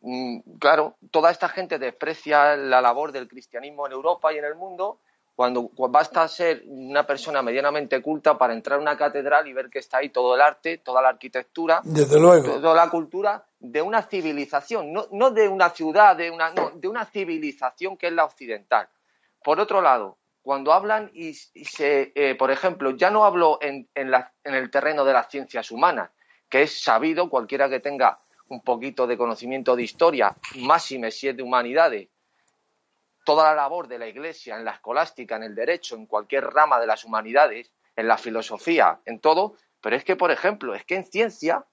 mm, claro, toda esta gente desprecia la labor del cristianismo en Europa y en el mundo, cuando cu- basta ser una persona medianamente culta para entrar a una catedral y ver que está ahí todo el arte, toda la arquitectura, Desde luego. toda la cultura de una civilización, no, no de una ciudad, de una, no, de una civilización que es la occidental. Por otro lado, cuando hablan y, se, eh, por ejemplo, ya no hablo en, en el terreno de las ciencias humanas, que es sabido, cualquiera que tenga un poquito de conocimiento de historia, máxime si es de humanidades, toda la labor de la Iglesia en la escolástica, en el derecho, en cualquier rama de las humanidades, en la filosofía, en todo, pero es que, por ejemplo, es que en ciencia,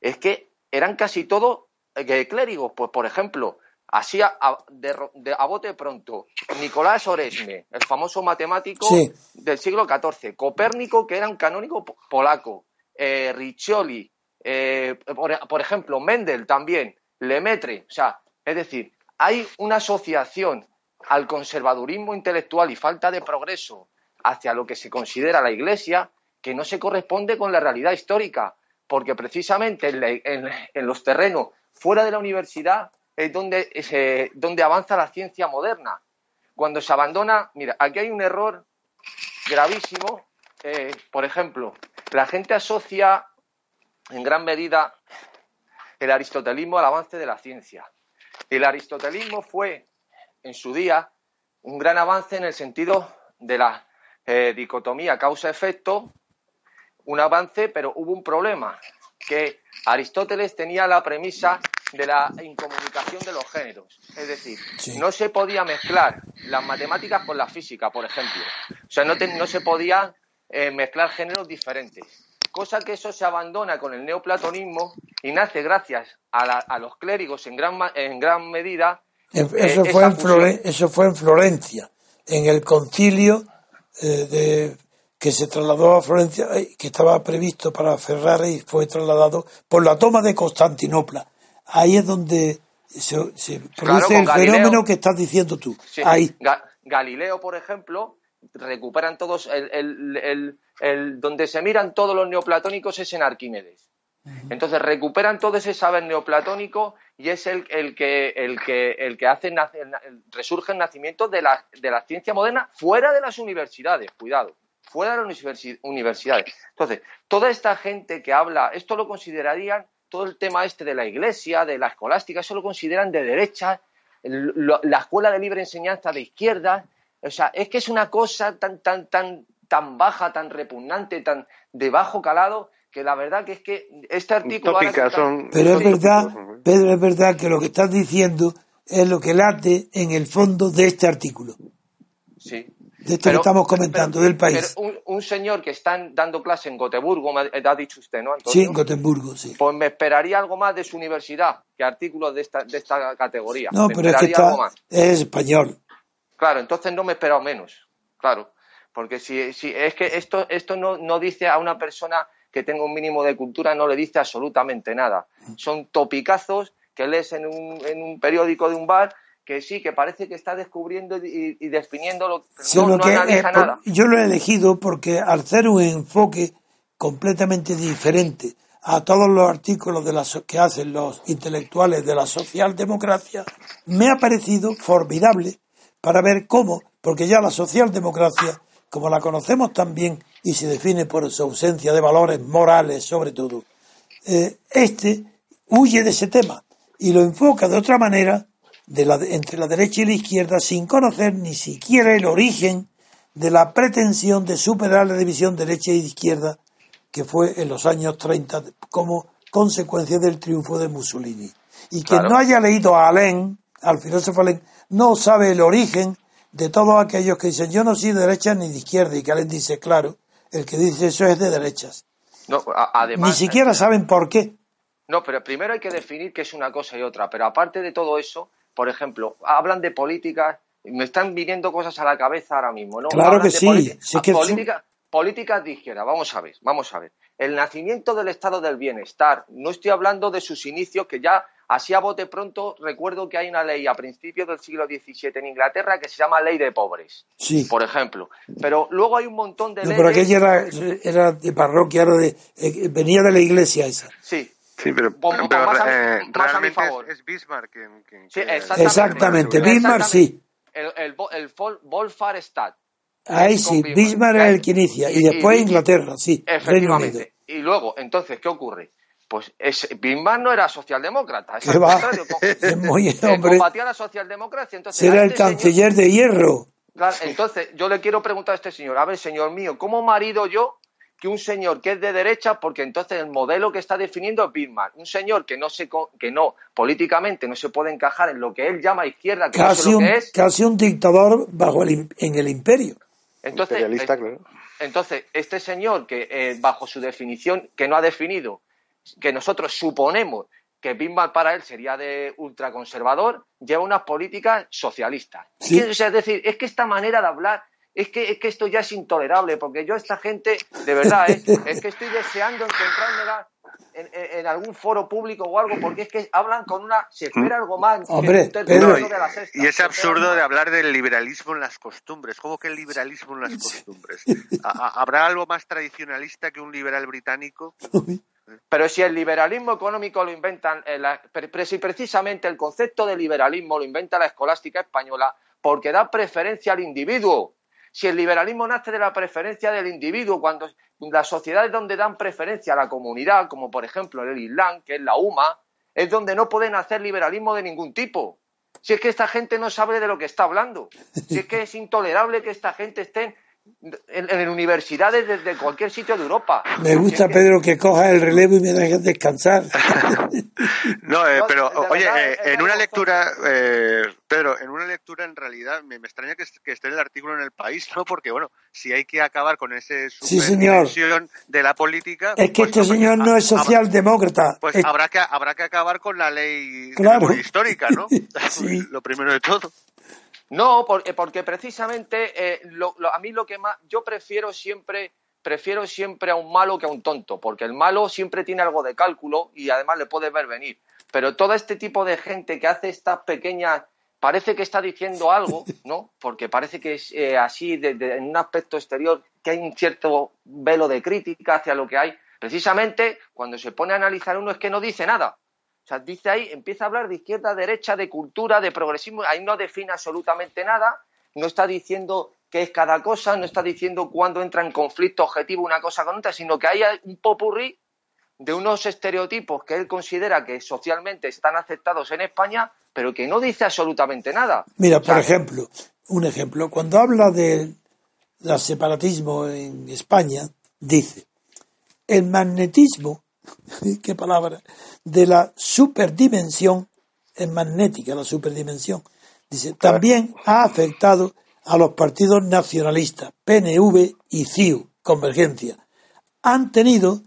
es que eran casi todos eh, clérigos, pues por ejemplo, así a, a- de, ro- de- a bote pronto, Nicolás Oresme, el famoso matemático Sí. del siglo XIV, Copérnico, que era un canónico po- polaco, eh, Riccioli, eh, por, por ejemplo, Mendel también, Lemaitre, o sea, es decir, hay una asociación al conservadurismo intelectual y falta de progreso hacia lo que se considera la Iglesia que no se corresponde con la realidad histórica, porque precisamente en, los terrenos fuera de la universidad es donde, donde avanza la ciencia moderna. Cuando se abandona, mira, aquí hay un error gravísimo. eh, por ejemplo, la gente asocia en gran medida el aristotelismo al avance de la ciencia. El aristotelismo fue, en su día, un gran avance en el sentido de la eh, dicotomía causa-efecto, un avance, pero hubo un problema, que Aristóteles tenía la premisa de la incomunicación de los géneros. Es decir, Sí. no se podía mezclar las matemáticas con la física, por ejemplo. O sea, no, te- no se podía eh, mezclar géneros diferentes. Cosa que eso se abandona con el neoplatonismo y nace gracias a, la- a los clérigos en gran, en gran medida. Eh, Eso, esa fue en fusión. Flore- eso fue en Florencia, en el concilio eh, de, que se trasladó a Florencia, eh, que estaba previsto para Ferrara y fue trasladado por la toma de Constantinopla. Ahí es donde se, se produce con el Galileo. fenómeno que estás diciendo tú. Sí, Ahí. Ga- Galileo, por ejemplo, recuperan todos el, el- el- el- donde se miran todos los neoplatónicos es en Arquímedes. Entonces recuperan todo ese saber neoplatónico y es el, el que el que el que hace resurge el nacimiento de la, de la ciencia moderna fuera de las universidades, cuidado, fuera de las universi- universidades. Entonces, toda esta gente que habla, esto lo considerarían todo el tema este de la iglesia, de la escolástica, eso lo consideran de derecha, el- lo- la escuela de libre enseñanza de izquierda, o sea, es que es una cosa tan, tan, tan, tan baja, tan repugnante, tan de bajo calado, que la verdad que es que este artículo... está- son. Pero es verdad, ¿no? Pedro, es verdad que lo que estás diciendo es lo que late en el fondo de este artículo, Sí. De esto que estamos comentando, del país. Pero un, un señor que está dando clase en Gotemburgo, me ha, ha dicho usted, ¿no? Sí, en Gotemburgo, sí. Pues me esperaría algo más de su universidad que artículos de esta, de esta categoría. No, Me pero es que está, es español. Claro, entonces no me he esperado menos. Claro. Porque si, si es que esto, esto no, no dice a una persona que tenga un mínimo de cultura, no le dice absolutamente nada. Son topicazos que lees en un, en un periódico de un bar que sí, que parece que está descubriendo y, y definiendo lo no, no que, analiza eh, por- nada. yo lo he elegido porque al ser un enfoque completamente diferente a todos los artículos de la so- que hacen los intelectuales de la socialdemocracia, me ha parecido formidable para ver cómo, porque ya la socialdemocracia, como la conocemos también y se define por su ausencia de valores morales sobre todo, eh, este huye de ese tema y lo enfoca de otra manera de la, entre la derecha y la izquierda sin conocer ni siquiera el origen de la pretensión de superar la división derecha e izquierda que fue en los años 30 como consecuencia del triunfo de Mussolini. Y quien Claro. no haya leído a Alain, al filósofo Alain, no sabe el origen de todos aquellos que dicen yo no soy de derecha ni de izquierda y que Alain dice, claro, el que dice eso es de derechas. No, además, Ni siquiera saben por qué. No, pero primero hay que definir qué es una cosa y otra. Pero aparte de todo eso, por ejemplo, hablan de políticas, y me están viniendo cosas a la cabeza ahora mismo, ¿no? Claro Hablan que de sí, sí que sí. política- políticas de izquierda, vamos a ver, vamos a ver. El nacimiento del estado del bienestar, no estoy hablando de sus inicios, que ya así a bote pronto, recuerdo que hay una ley a principios del siglo XVII en Inglaterra que se llama Ley de Pobres, Sí. por ejemplo. Pero luego hay un montón de No, leyes. pero aquella era, era de parroquia, era de, eh, venía de la iglesia esa. Sí, Sí, pero, Pon- pon pero, más a mi- eh, más a mi realmente favor. es, es Bismarck quien, quien- Sí, quien- exactamente. Bismarck sí. el, el, el. Ahí sí, Bismarck es el que inicia. Y después Inglaterra, sí. Efectivamente. Y luego, entonces, ¿qué ocurre? Pues es, Bismarck no era socialdemócrata, es Es muy eh, hombre. combatía la socialdemocracia. Entonces, Será a el este señor- canciller de hierro. Claro, entonces, yo le quiero preguntar a este señor, a ver, señor mío, ¿cómo marido yo que un señor que es de derecha, porque entonces el modelo que está definiendo es Bismarck, un señor que no se que no políticamente no se puede encajar en lo que él llama izquierda, que no sé Casi lo un, que es, casi un dictador bajo el, im- en el imperio. entonces imperialista, eh, claro. Entonces, este señor que eh, bajo su definición que no ha definido, que nosotros suponemos que Bismarck para él sería de ultraconservador, lleva unas políticas socialistas. Sí. Es, que, o sea, es decir, es que esta manera de hablar, es que, es que esto ya es intolerable, porque yo a esta gente, de verdad, ¿eh? es que estoy deseando encontrármela en, en- en algún foro público o algo, porque es que hablan con una... Se espera algo más. que Hombre, un tercio Pedro, de la sexta. Y es absurdo de hablar del liberalismo en las costumbres. ¿Cómo que el liberalismo en las costumbres? ¿Ha- ha- ¿Habrá algo más tradicionalista que un liberal británico? Pero si el liberalismo económico lo inventan, eh, la- pre- si precisamente el concepto de liberalismo lo inventa la escolástica española porque da preferencia al individuo. Si el liberalismo nace de la preferencia del individuo, cuando las sociedades donde dan preferencia a la comunidad, como por ejemplo el Islam, que es la UMA, es donde no pueden hacer liberalismo de ningún tipo. Si es que esta gente no sabe de lo que está hablando. Si es que es intolerable que esta gente esté en, en universidades desde cualquier sitio de Europa. Me gusta, Pedro, que cojas el relevo y me dejes descansar. No, eh, pero oye, verdad, eh, en una lectura, eh, Pedro, en una lectura en realidad me, me extraña que, que esté el artículo en el país, ¿no? Porque bueno, si hay que acabar con ese Sí, señor. de la política, Es que pues, este señor no es socialdemócrata. Pues Es- habrá que habrá que acabar con la ley Claro. histórica, ¿no? Sí. Lo primero de todo. No, porque, porque precisamente eh, lo- lo- a mí lo que más yo prefiero siempre prefiero siempre a un malo que a un tonto, porque el malo siempre tiene algo de cálculo y además le puede ver venir. Pero todo este tipo de gente que hace estas pequeñas parece que está diciendo algo, ¿no? Porque parece que es eh, así de- de- en un aspecto exterior que hay un cierto velo de crítica hacia lo que hay. Precisamente cuando se pone a analizar uno es que no dice nada. O sea, dice ahí, empieza a hablar de izquierda, derecha, de cultura, de progresismo, ahí no define absolutamente nada, no está diciendo qué es cada cosa, no está diciendo cuándo entra en conflicto objetivo una cosa con otra, sino que hay un popurrí de unos estereotipos que él considera que socialmente están aceptados en España, pero que no dice absolutamente nada. Mira, O sea, por ejemplo, un ejemplo. Cuando habla del del separatismo en España, dice, el magnetismo, qué palabra, de la superdimensión, es magnética la superdimensión, dice, también ha afectado a los partidos nacionalistas, PNV y CIU, Convergencia. Han tenido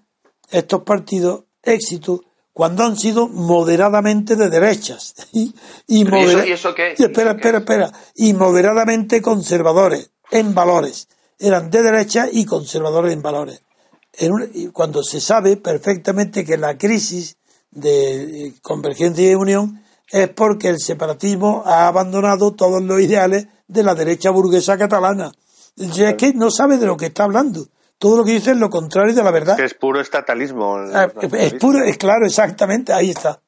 estos partidos éxito cuando han sido moderadamente de derechas y, y Pero ¿y eso- y eso espera, ¿Eso qué espera, es? espera, y moderadamente conservadores en valores. Eran de derecha y conservadores en valores. En un- cuando se sabe perfectamente que la crisis de eh, convergencia y unión es porque el separatismo ha abandonado todos los ideales de la derecha burguesa catalana. Es que no sabe de lo que está hablando. Todo lo que dice es lo contrario de la verdad. Que es puro estatalismo. Ah, Es puro, es claro, exactamente, ahí está.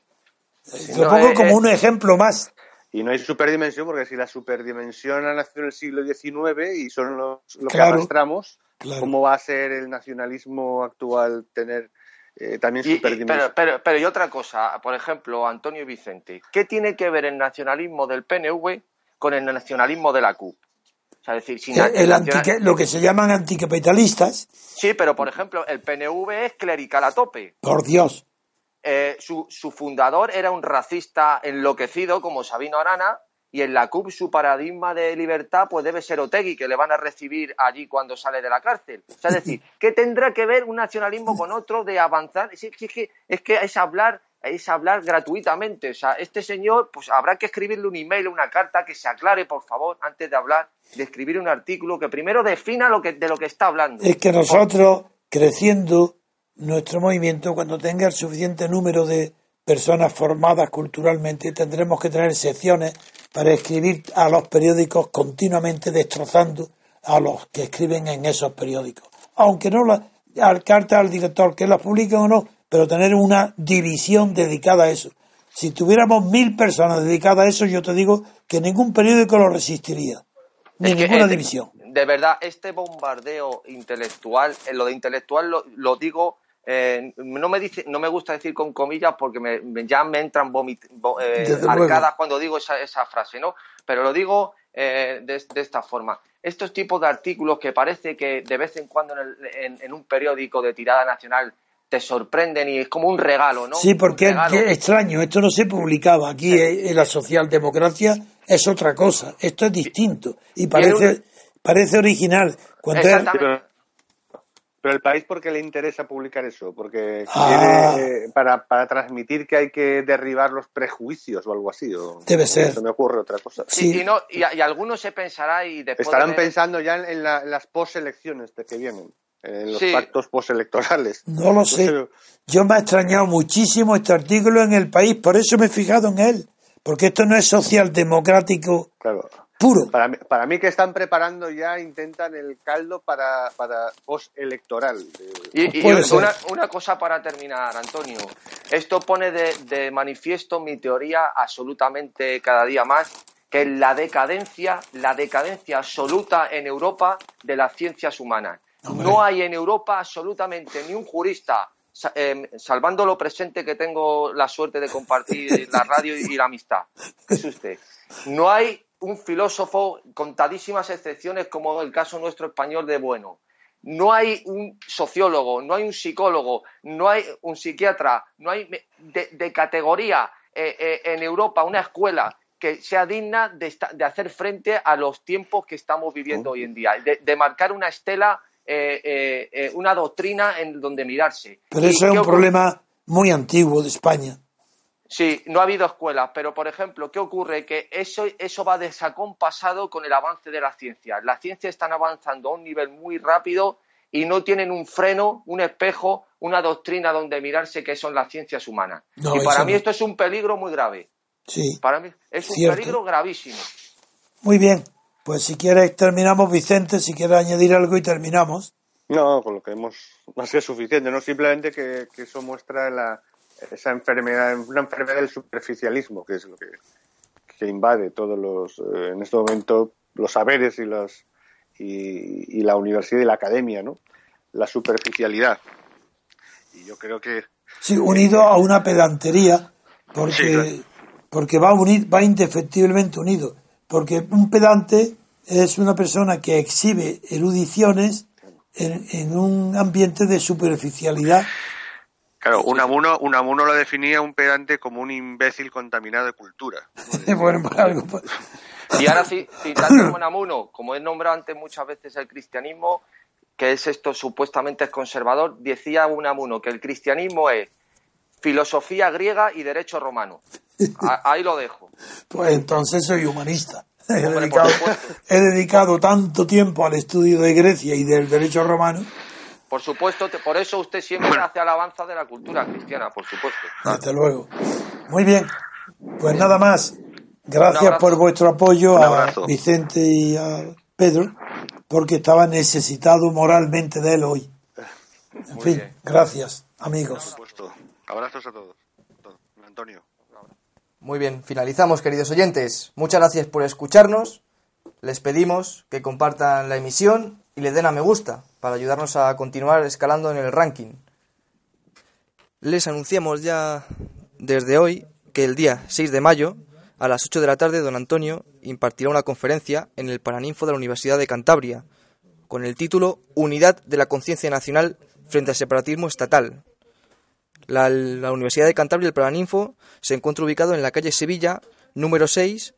Lo no, pongo eh, como eh, un ejemplo más. Y no hay superdimensión, porque si la superdimensión ha nacido en el siglo XIX y son los, lo Claro, que arrastramos, claro. ¿cómo va a ser el nacionalismo actual tener eh, también Y- y- pero, pero, pero y otra cosa, por ejemplo, Antonio Vicente, ¿qué tiene que ver el nacionalismo del PNV con el nacionalismo de la CUP? O sea, es decir, si na- El- el nacional- antique- lo que se llaman anticapitalistas, Sí, pero por ejemplo, el PNV es clerical a tope. por Dios, Eh, su, su fundador era un racista enloquecido como Sabino Arana y en la CUP su paradigma de libertad pues debe ser Otegui, que le van a recibir allí cuando sale de la cárcel. O sea, es decir, ¿qué tendrá que ver un nacionalismo con otro de avanzar? Sí, es, que, es que es hablar es hablar gratuitamente. O sea, este señor, pues habrá que escribirle un email, una carta que se aclare, por favor, antes de hablar, de escribir un artículo que primero defina lo que, de lo que está hablando. es que nosotros, creciendo nuestro movimiento, cuando tenga el suficiente número de personas formadas culturalmente, tendremos que tener secciones para escribir a los periódicos continuamente destrozando a los que escriben en esos periódicos. Aunque no la carta al director que las publiquen o no, pero tener una división dedicada a eso. Si tuviéramos mil personas dedicadas a eso, yo te digo que ningún periódico lo resistiría, ni ninguna eh, división. De verdad, este bombardeo intelectual, eh, lo de intelectual lo, digo, eh, no, me dice, no me gusta decir con comillas porque me, ya me entran vomit, arcadas cuando digo esa, esa, frase, ¿no? Pero lo digo de, de, esta forma. Estos tipos de artículos que parece que de vez en cuando en, en un periódico de tirada nacional te sorprenden y es como un regalo, ¿no? Sí, porque es extraño, esto no se publicaba. Aquí en la socialdemocracia es otra cosa, esto es distinto y parece, parece original. Cuando pero, el país, ¿por qué le interesa publicar eso? Porque ah. quiere, para, para transmitir que hay que derribar los prejuicios o algo así. O, Debe ser. Se me ocurre otra cosa. Sí. Y, no, y, algunos se pensará y después. Estarán pensando ya en, las poselecciones de que vienen en los pactos postelectorales. No lo sé. Yo me ha extrañado muchísimo este artículo en el país, por eso me he fijado en él, porque esto no es socialdemocrático puro. Para mí, para mí que están preparando ya, intentan el caldo para, para postelectoral. Y, y una, una, cosa para terminar, Antonio. Esto pone de, de manifiesto mi teoría absolutamente cada día más que es la decadencia, la decadencia absoluta en Europa de las ciencias humanas. No hay en Europa absolutamente ni un jurista, eh, salvando lo presente que tengo la suerte de compartir la radio y la amistad. es usted? No hay un filósofo, contadísimas excepciones, como el caso nuestro español de Bueno. No hay un sociólogo, no hay un psicólogo, no hay un psiquiatra, no hay de, categoría eh, eh, en Europa una escuela que sea digna de, hacer frente a los tiempos que estamos viviendo hoy en día, de marcar una estela eh, una doctrina en donde mirarse. Pero eso es un problema muy antiguo de España. Sí, no ha habido escuelas, pero por ejemplo, ¿qué ocurre? Que eso, eso va desacompasado con el avance de la ciencia. Las ciencias están avanzando a un nivel muy rápido y no tienen un freno, un espejo, una doctrina donde mirarse que son las ciencias humanas. y para mí esto es un peligro muy grave. Sí. Para mí es un peligro gravísimo. Muy bien. Pues si quieres terminamos, Vicente, si quieres añadir algo y terminamos. No, con lo que hemos, más que suficiente, ¿no? Simplemente que, eso muestra la, esa enfermedad, una enfermedad del superficialismo, que es lo que, invade todos los, eh, en este momento, los saberes y los y, la universidad y la academia, ¿no? La superficialidad. Y yo creo que... Sí, unido a una pedantería, porque, porque va, unir, va indefectiblemente unido porque un pedante es una persona que exhibe erudiciones en, un ambiente de superficialidad. Claro, Unamuno, Unamuno lo definía un pedante como un imbécil contaminado de cultura. bueno, algo, pues. Y ahora sí, citando Unamuno, como he nombrado antes muchas veces el cristianismo, que es esto supuestamente es conservador, decía Unamuno que el cristianismo es filosofía griega y derecho romano. Ahí lo dejo. Pues entonces soy humanista. He dedicado, tanto tiempo al estudio de Grecia y del derecho romano. Por supuesto, por eso usted siempre hace alabanza de la cultura cristiana, por supuesto. Desde luego. Muy bien. Pues nada más. Gracias por vuestro apoyo a Vicente y a Pedro, porque estaba necesitado moralmente de él hoy. En fin, gracias, amigos. Abrazos a todos. Antonio. Muy bien, finalizamos, queridos oyentes. Muchas gracias por escucharnos. Les pedimos que compartan la emisión y le den a me gusta para ayudarnos a continuar escalando en el ranking. Les anunciamos ya desde hoy que el día 6 de mayo, a las 8 de la tarde, don Antonio impartirá una conferencia en el Paraninfo de la Universidad de Cantabria con el título Unidad de la Conciencia Nacional frente al separatismo estatal, la, Universidad de Cantabria, el Paraninfo, se encuentra ubicado en la calle Sevilla, número 6,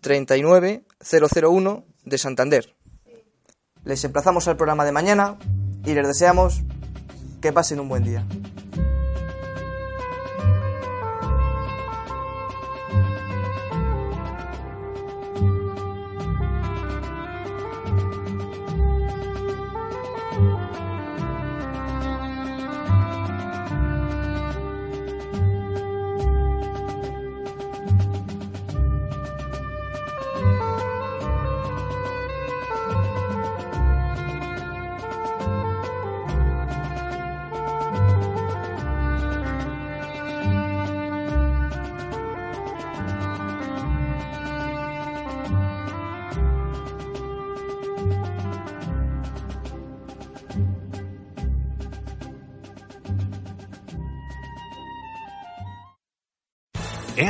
39001 de Santander. Les emplazamos al programa de mañana y les deseamos que pasen un buen día.